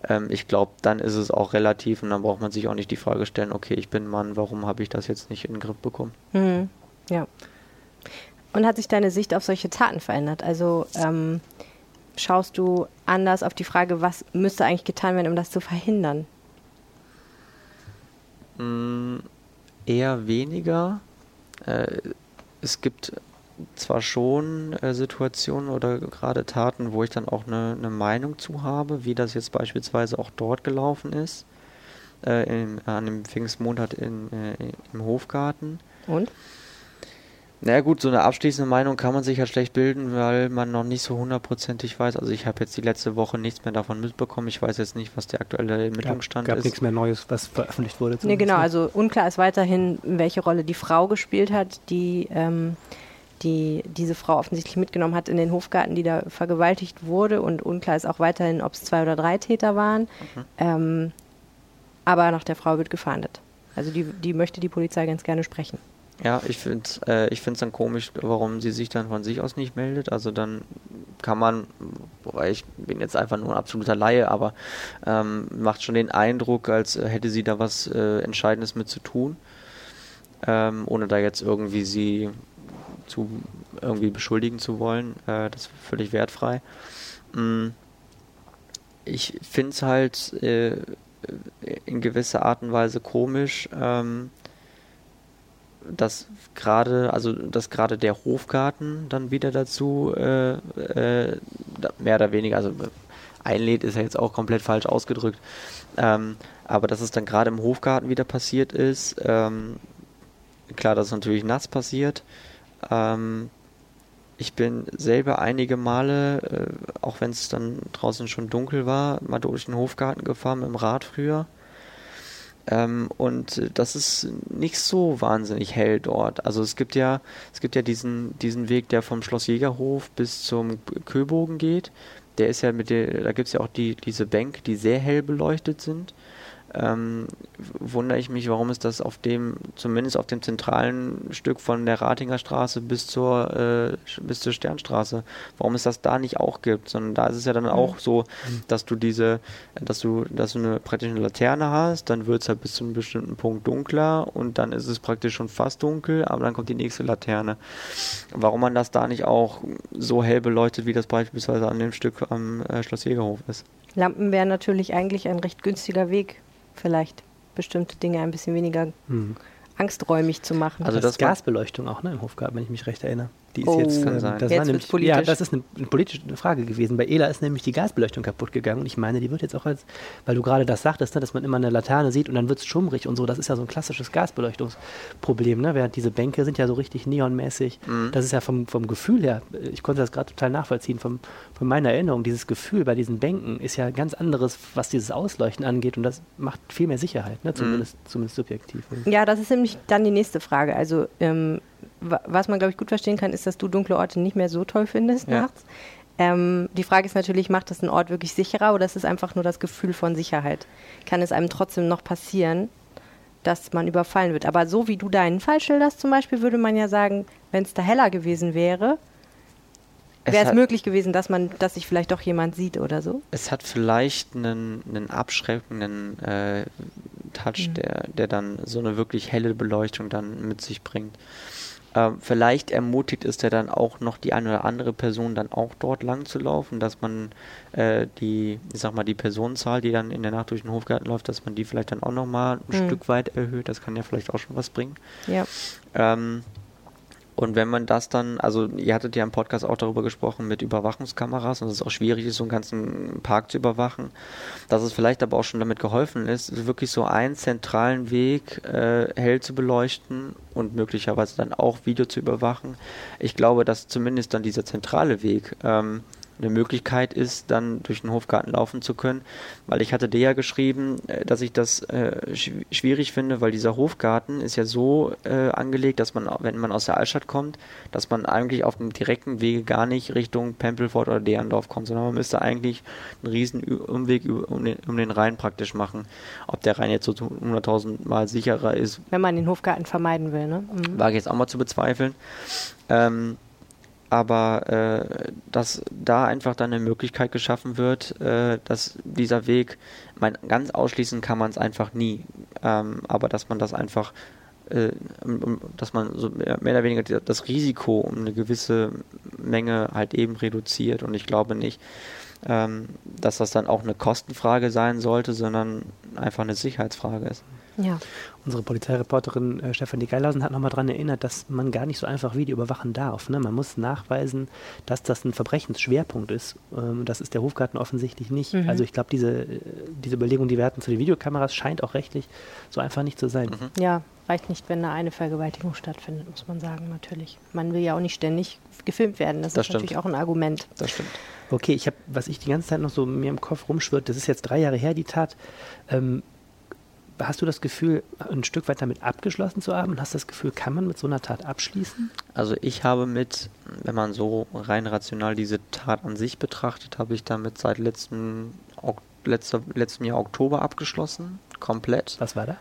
[SPEAKER 3] Ähm, ich glaube, dann ist es auch relativ und dann braucht man sich auch nicht die Frage stellen, okay, ich bin Mann, warum habe ich das jetzt nicht in den Griff bekommen?
[SPEAKER 5] Mhm. Ja. Und hat sich deine Sicht auf solche Taten verändert? Also ähm, schaust du anders auf die Frage, was müsste eigentlich getan werden, um das zu verhindern?
[SPEAKER 3] Mm, eher weniger. Äh, es gibt zwar schon äh, Situationen oder gerade Taten, wo ich dann auch eine, eine Meinung zu habe, wie das jetzt beispielsweise auch dort gelaufen ist, äh, im, an dem Pfingstmontag in, äh, im Hofgarten.
[SPEAKER 5] Und?
[SPEAKER 3] Na naja, gut, so eine abschließende Meinung kann man sich ja schlecht bilden, weil man noch nicht so hundertprozentig weiß. Also ich habe jetzt die letzte Woche nichts mehr davon mitbekommen. Ich weiß jetzt nicht, was der aktuelle Ermittlungsstand
[SPEAKER 4] gab,
[SPEAKER 3] ist.
[SPEAKER 4] gab nichts mehr Neues, was veröffentlicht wurde.
[SPEAKER 5] Nee, genau. Also unklar ist weiterhin, welche Rolle die Frau gespielt hat, die, ähm, die diese Frau offensichtlich mitgenommen hat in den Hofgarten, die da vergewaltigt wurde. Und unklar ist auch weiterhin, ob es zwei oder drei Täter waren. Mhm. Ähm, aber nach der Frau wird gefahndet. Also die, die möchte die Polizei ganz gerne sprechen.
[SPEAKER 3] Ja, ich finde es äh, ich dann komisch, warum sie sich dann von sich aus nicht meldet. Also dann kann man, wobei ich bin jetzt einfach nur ein absoluter Laie, aber ähm, macht schon den Eindruck, als hätte sie da was äh, Entscheidendes mit zu tun, ähm, ohne da jetzt irgendwie sie zu irgendwie beschuldigen zu wollen. Äh, das ist völlig wertfrei. Mm, ich finde es halt äh, in gewisser Art und Weise komisch, ähm, dass gerade, also dass gerade der Hofgarten dann wieder dazu äh, äh, mehr oder weniger, also einlädt ist ja jetzt auch komplett falsch ausgedrückt, ähm, aber dass es dann gerade im Hofgarten wieder passiert ist, ähm, klar, dass es natürlich nass passiert. Ähm, ich bin selber einige Male, äh, auch wenn es dann draußen schon dunkel war, mal durch den Hofgarten gefahren mit dem Rad früher. Ähm, und das ist nicht so wahnsinnig hell dort. Also es gibt ja, es gibt ja diesen, diesen Weg, der vom Schloss Jägerhof bis zum Köbogen geht. Der ist ja mit der, da gibt es ja auch die, diese Bänke, die sehr hell beleuchtet sind ähm, wundere ich mich, warum es das auf dem, zumindest auf dem zentralen Stück von der Ratinger Straße bis zur, äh, bis zur Sternstraße, warum es das da nicht auch gibt, sondern da ist es ja dann auch mhm. so, dass du diese, dass du, dass du eine praktisch eine Laterne hast, dann wird es halt bis zu einem bestimmten Punkt dunkler und dann ist es praktisch schon fast dunkel, aber dann kommt die nächste Laterne. Warum man das da nicht auch so hell beleuchtet, wie das beispielsweise an dem Stück am äh, Schloss Jägerhof ist?
[SPEAKER 5] Lampen wären natürlich eigentlich ein recht günstiger Weg, vielleicht bestimmte Dinge ein bisschen weniger hm. angsträumig zu machen.
[SPEAKER 4] Also das, das Gasbeleuchtung auch ne, im Hofgarten, wenn ich mich recht erinnere.
[SPEAKER 5] Die ist oh, jetzt, kann sein.
[SPEAKER 4] Das jetzt nämlich, politisch. Ja, das ist eine, eine, politische Frage gewesen. Bei Ela ist nämlich die Gasbeleuchtung kaputt gegangen und ich meine, die wird jetzt auch als, weil du gerade das sagtest, ne, dass man immer eine Laterne sieht und dann wird es schummrig und so. Das ist ja so ein klassisches Gasbeleuchtungsproblem. Ne? Während diese Bänke sind ja so richtig neonmäßig. Mhm. Das ist ja vom, vom Gefühl her, ich konnte das gerade total nachvollziehen, vom, von meiner Erinnerung. Dieses Gefühl bei diesen Bänken ist ja ganz anderes, was dieses Ausleuchten angeht und das macht viel mehr Sicherheit, ne? zumindest, mhm. zumindest subjektiv.
[SPEAKER 5] Ja, das ist nämlich dann die nächste Frage. Also ähm, was man, glaube ich, gut verstehen kann, ist, dass du dunkle Orte nicht mehr so toll findest ja. nachts. Ähm, die Frage ist natürlich, macht das einen Ort wirklich sicherer oder ist es einfach nur das Gefühl von Sicherheit? Kann es einem trotzdem noch passieren, dass man überfallen wird? Aber so wie du deinen Fall schilderst zum Beispiel, würde man ja sagen, wenn es da heller gewesen wäre, wäre es möglich gewesen, dass man, dass sich vielleicht doch jemand sieht oder so?
[SPEAKER 3] Es hat vielleicht einen, einen abschreckenden äh, Touch, mhm. der, der dann so eine wirklich helle Beleuchtung dann mit sich bringt. Ähm, vielleicht ermutigt es ja dann auch noch die eine oder andere Person dann auch dort lang zu laufen, dass man äh, die, ich sag mal, die Personenzahl, die dann in der Nacht durch den Hofgarten läuft, dass man die vielleicht dann auch nochmal ein mhm. Stück weit erhöht. Das kann ja vielleicht auch schon was bringen.
[SPEAKER 5] Ja.
[SPEAKER 3] Ähm, und wenn man das dann, also ihr hattet ja im Podcast auch darüber gesprochen mit Überwachungskameras und es ist auch schwierig ist, so einen ganzen Park zu überwachen, dass es vielleicht aber auch schon damit geholfen ist, wirklich so einen zentralen Weg äh, hell zu beleuchten und möglicherweise dann auch Video zu überwachen. Ich glaube, dass zumindest dann dieser zentrale Weg ähm, eine Möglichkeit ist, dann durch den Hofgarten laufen zu können. Weil ich hatte dir ja geschrieben, äh, dass ich das äh, schwierig finde, weil dieser Hofgarten ist ja so äh, angelegt, dass man, wenn man aus der Altstadt kommt, dass man eigentlich auf dem direkten Wege gar nicht Richtung Pempelfort oder Derndorf kommt, sondern man müsste eigentlich einen riesen Umweg um den, um den Rhein praktisch machen. Ob der Rhein jetzt so 100.000 Mal sicherer ist.
[SPEAKER 5] Wenn man den Hofgarten vermeiden will, ne?
[SPEAKER 3] Mhm. Wage ich jetzt auch mal zu bezweifeln. Ähm, aber äh, dass da einfach dann eine Möglichkeit geschaffen wird, äh, dass dieser Weg, mein, ganz ausschließen kann man es einfach nie, ähm, aber dass man das einfach, äh, dass man so mehr, oder weniger das Risiko um eine gewisse Menge halt eben reduziert und ich glaube nicht, ähm, dass das dann auch eine Kostenfrage sein sollte, sondern einfach eine Sicherheitsfrage ist.
[SPEAKER 4] Ja. Unsere Polizeireporterin äh, Stefanie Geilhausen hat nochmal daran erinnert, dass man gar nicht so einfach Video überwachen darf. Ne? Man muss nachweisen, dass das ein Verbrechensschwerpunkt ist. Ähm, das ist der Hofgarten offensichtlich nicht. Mhm. Also ich glaube, diese, äh, diese Überlegung, die wir hatten zu den Videokameras, scheint auch rechtlich so einfach nicht zu sein.
[SPEAKER 5] Mhm. Ja, reicht nicht, wenn da eine Vergewaltigung stattfindet, muss man sagen, natürlich. Man will ja auch nicht ständig gefilmt werden. Das, das ist stimmt. natürlich auch ein Argument.
[SPEAKER 3] Das stimmt.
[SPEAKER 4] Okay, ich habe, was ich die ganze Zeit noch so mir im Kopf rumschwirrt, das ist jetzt drei Jahre her, die Tat. Ähm, hast du das Gefühl, ein Stück weit damit abgeschlossen zu haben? Hast du das Gefühl, kann man mit so einer Tat abschließen?
[SPEAKER 3] Also ich habe mit, wenn man so rein rational diese Tat an sich betrachtet, habe ich damit seit letzten, letzter, letztem Jahr Oktober abgeschlossen, komplett.
[SPEAKER 4] Was war da?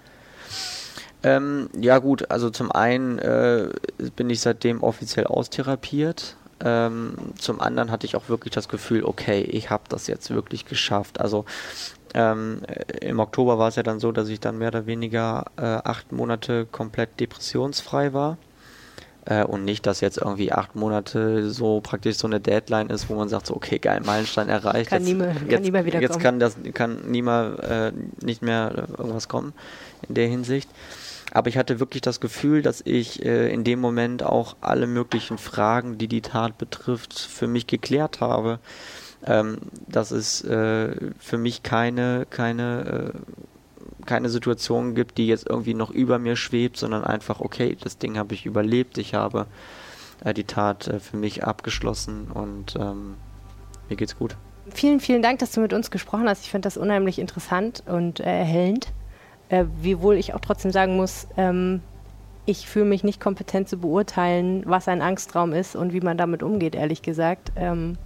[SPEAKER 3] Ähm, ja gut, also zum einen äh, bin ich seitdem offiziell austherapiert. Ähm, zum anderen hatte ich auch wirklich das Gefühl, okay, ich habe das jetzt wirklich geschafft. Also ähm, äh, Im Oktober war es ja dann so, dass ich dann mehr oder weniger äh, acht Monate komplett depressionsfrei war. Äh, und nicht, dass jetzt irgendwie acht Monate so praktisch so eine Deadline ist, wo man sagt, so, okay, geil, Meilenstein erreicht.
[SPEAKER 5] Kann,
[SPEAKER 3] jetzt,
[SPEAKER 5] nie, mehr,
[SPEAKER 3] jetzt,
[SPEAKER 5] kann nie mehr wieder
[SPEAKER 3] jetzt kann das kann nie mehr, äh, nicht mehr irgendwas kommen in der Hinsicht. Aber ich hatte wirklich das Gefühl, dass ich äh, in dem Moment auch alle möglichen Fragen, die die Tat betrifft, für mich geklärt habe ähm, dass es äh, für mich keine, keine, äh, keine Situation gibt, die jetzt irgendwie noch über mir schwebt, sondern einfach, okay, das Ding habe ich überlebt, ich habe äh, die Tat äh, für mich abgeschlossen und ähm, mir geht's gut.
[SPEAKER 5] Vielen, vielen Dank, dass du mit uns gesprochen hast. Ich finde das unheimlich interessant und äh, erhellend. Äh, wiewohl ich auch trotzdem sagen muss, ähm, ich fühle mich nicht kompetent zu beurteilen, was ein Angstraum ist und wie man damit umgeht, ehrlich gesagt. Ähm,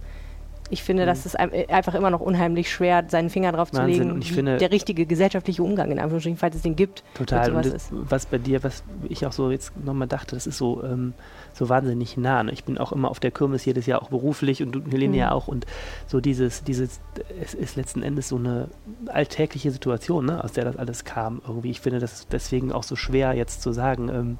[SPEAKER 5] ich finde, mhm. das ist einfach immer noch unheimlich schwer, seinen Finger drauf Wahnsinn. zu legen,
[SPEAKER 4] und ich finde,
[SPEAKER 5] der richtige gesellschaftliche Umgang in Anführungsstrichen, falls es den gibt.
[SPEAKER 4] Total. Und das, was bei dir, was ich auch so jetzt nochmal dachte, das ist so, ähm, so wahnsinnig nah. Ne? Ich bin auch immer auf der Kirmes jedes Jahr auch beruflich und du, Helene mhm. ja auch. Und so dieses, dieses, es ist letzten Endes so eine alltägliche Situation, ne? aus der das alles kam. Irgendwie. Ich finde das deswegen auch so schwer jetzt zu sagen, ähm,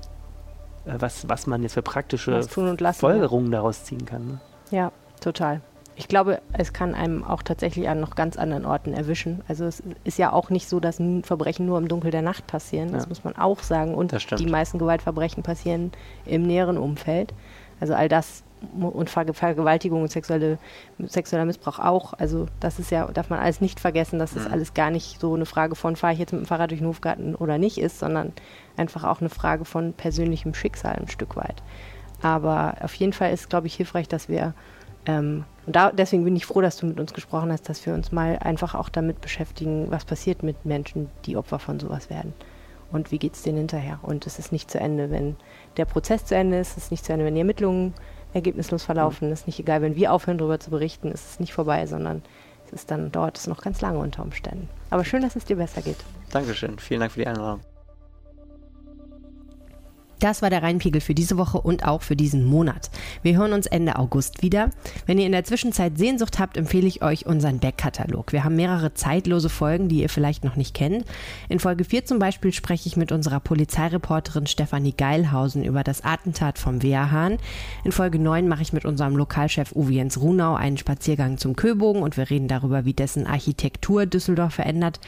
[SPEAKER 4] äh, was, was man jetzt für praktische lassen, Folgerungen ja. daraus ziehen kann. Ne?
[SPEAKER 5] Ja, total ich glaube, es kann einem auch tatsächlich an noch ganz anderen Orten erwischen. Also es ist ja auch nicht so, dass Verbrechen nur im Dunkel der Nacht passieren. Das ja. muss man auch sagen. Und die meisten Gewaltverbrechen passieren im näheren Umfeld. Also all das und Ver Vergewaltigung und sexuelle, sexueller Missbrauch auch. Also das ist ja, darf man alles nicht vergessen, dass das mhm. alles gar nicht so eine Frage von, fahre ich jetzt mit dem Fahrrad durch den Hofgarten oder nicht ist, sondern einfach auch eine Frage von persönlichem Schicksal ein Stück weit. Aber auf jeden Fall ist, glaube ich, hilfreich, dass wir ähm, und da, deswegen bin ich froh, dass du mit uns gesprochen hast, dass wir uns mal einfach auch damit beschäftigen, was passiert mit Menschen, die Opfer von sowas werden. Und wie geht es denen hinterher? Und es ist nicht zu Ende, wenn der Prozess zu Ende ist, es ist nicht zu Ende, wenn die Ermittlungen ergebnislos verlaufen, mhm. es ist nicht egal, wenn wir aufhören, darüber zu berichten, es ist nicht vorbei, sondern es ist dann, dauert es noch ganz lange unter Umständen. Aber schön, dass es dir besser geht.
[SPEAKER 3] Dankeschön, vielen Dank für die Einladung.
[SPEAKER 5] Das war der Rheinpegel für diese Woche und auch für diesen Monat. Wir hören uns Ende August wieder. Wenn ihr in der Zwischenzeit Sehnsucht habt, empfehle ich euch unseren Backkatalog. Wir haben mehrere zeitlose Folgen, die ihr vielleicht noch nicht kennt. In Folge 4 zum Beispiel spreche ich mit unserer Polizeireporterin Stefanie Geilhausen über das Attentat vom Wehrhahn. In Folge 9 mache ich mit unserem Lokalchef Uwe Jens Runau einen Spaziergang zum Köbogen und wir reden darüber, wie dessen Architektur Düsseldorf verändert.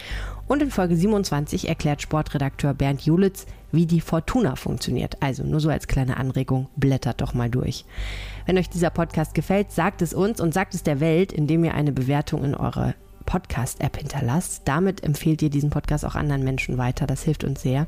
[SPEAKER 5] Und in Folge 27 erklärt Sportredakteur Bernd Julitz, wie die Fortuna funktioniert. Also nur so als kleine Anregung, blättert doch mal durch. Wenn euch dieser Podcast gefällt, sagt es uns und sagt es der Welt, indem ihr eine Bewertung in eure
[SPEAKER 1] Podcast-App hinterlasst. Damit empfehlt ihr diesen Podcast auch anderen Menschen weiter. Das hilft uns sehr.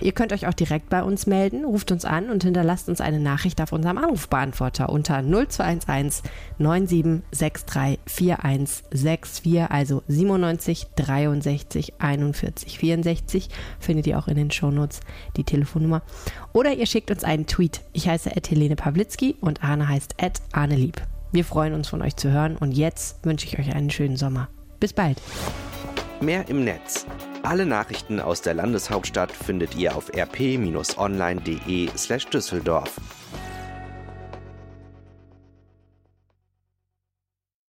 [SPEAKER 1] Ihr könnt euch auch direkt bei uns melden, ruft uns an und hinterlasst uns eine Nachricht auf unserem Anrufbeantworter unter 0211 9763 4164, also 97 63 41 64. Findet ihr auch in den Shownotes die Telefonnummer. Oder ihr schickt uns einen Tweet. Ich heiße Helene Pawlitzki und Arne heißt Arne Lieb. Wir freuen uns von euch zu hören und jetzt wünsche ich euch einen schönen Sommer. Bis bald.
[SPEAKER 2] Mehr im Netz. Alle Nachrichten aus der Landeshauptstadt findet ihr auf rp-online.de/düsseldorf.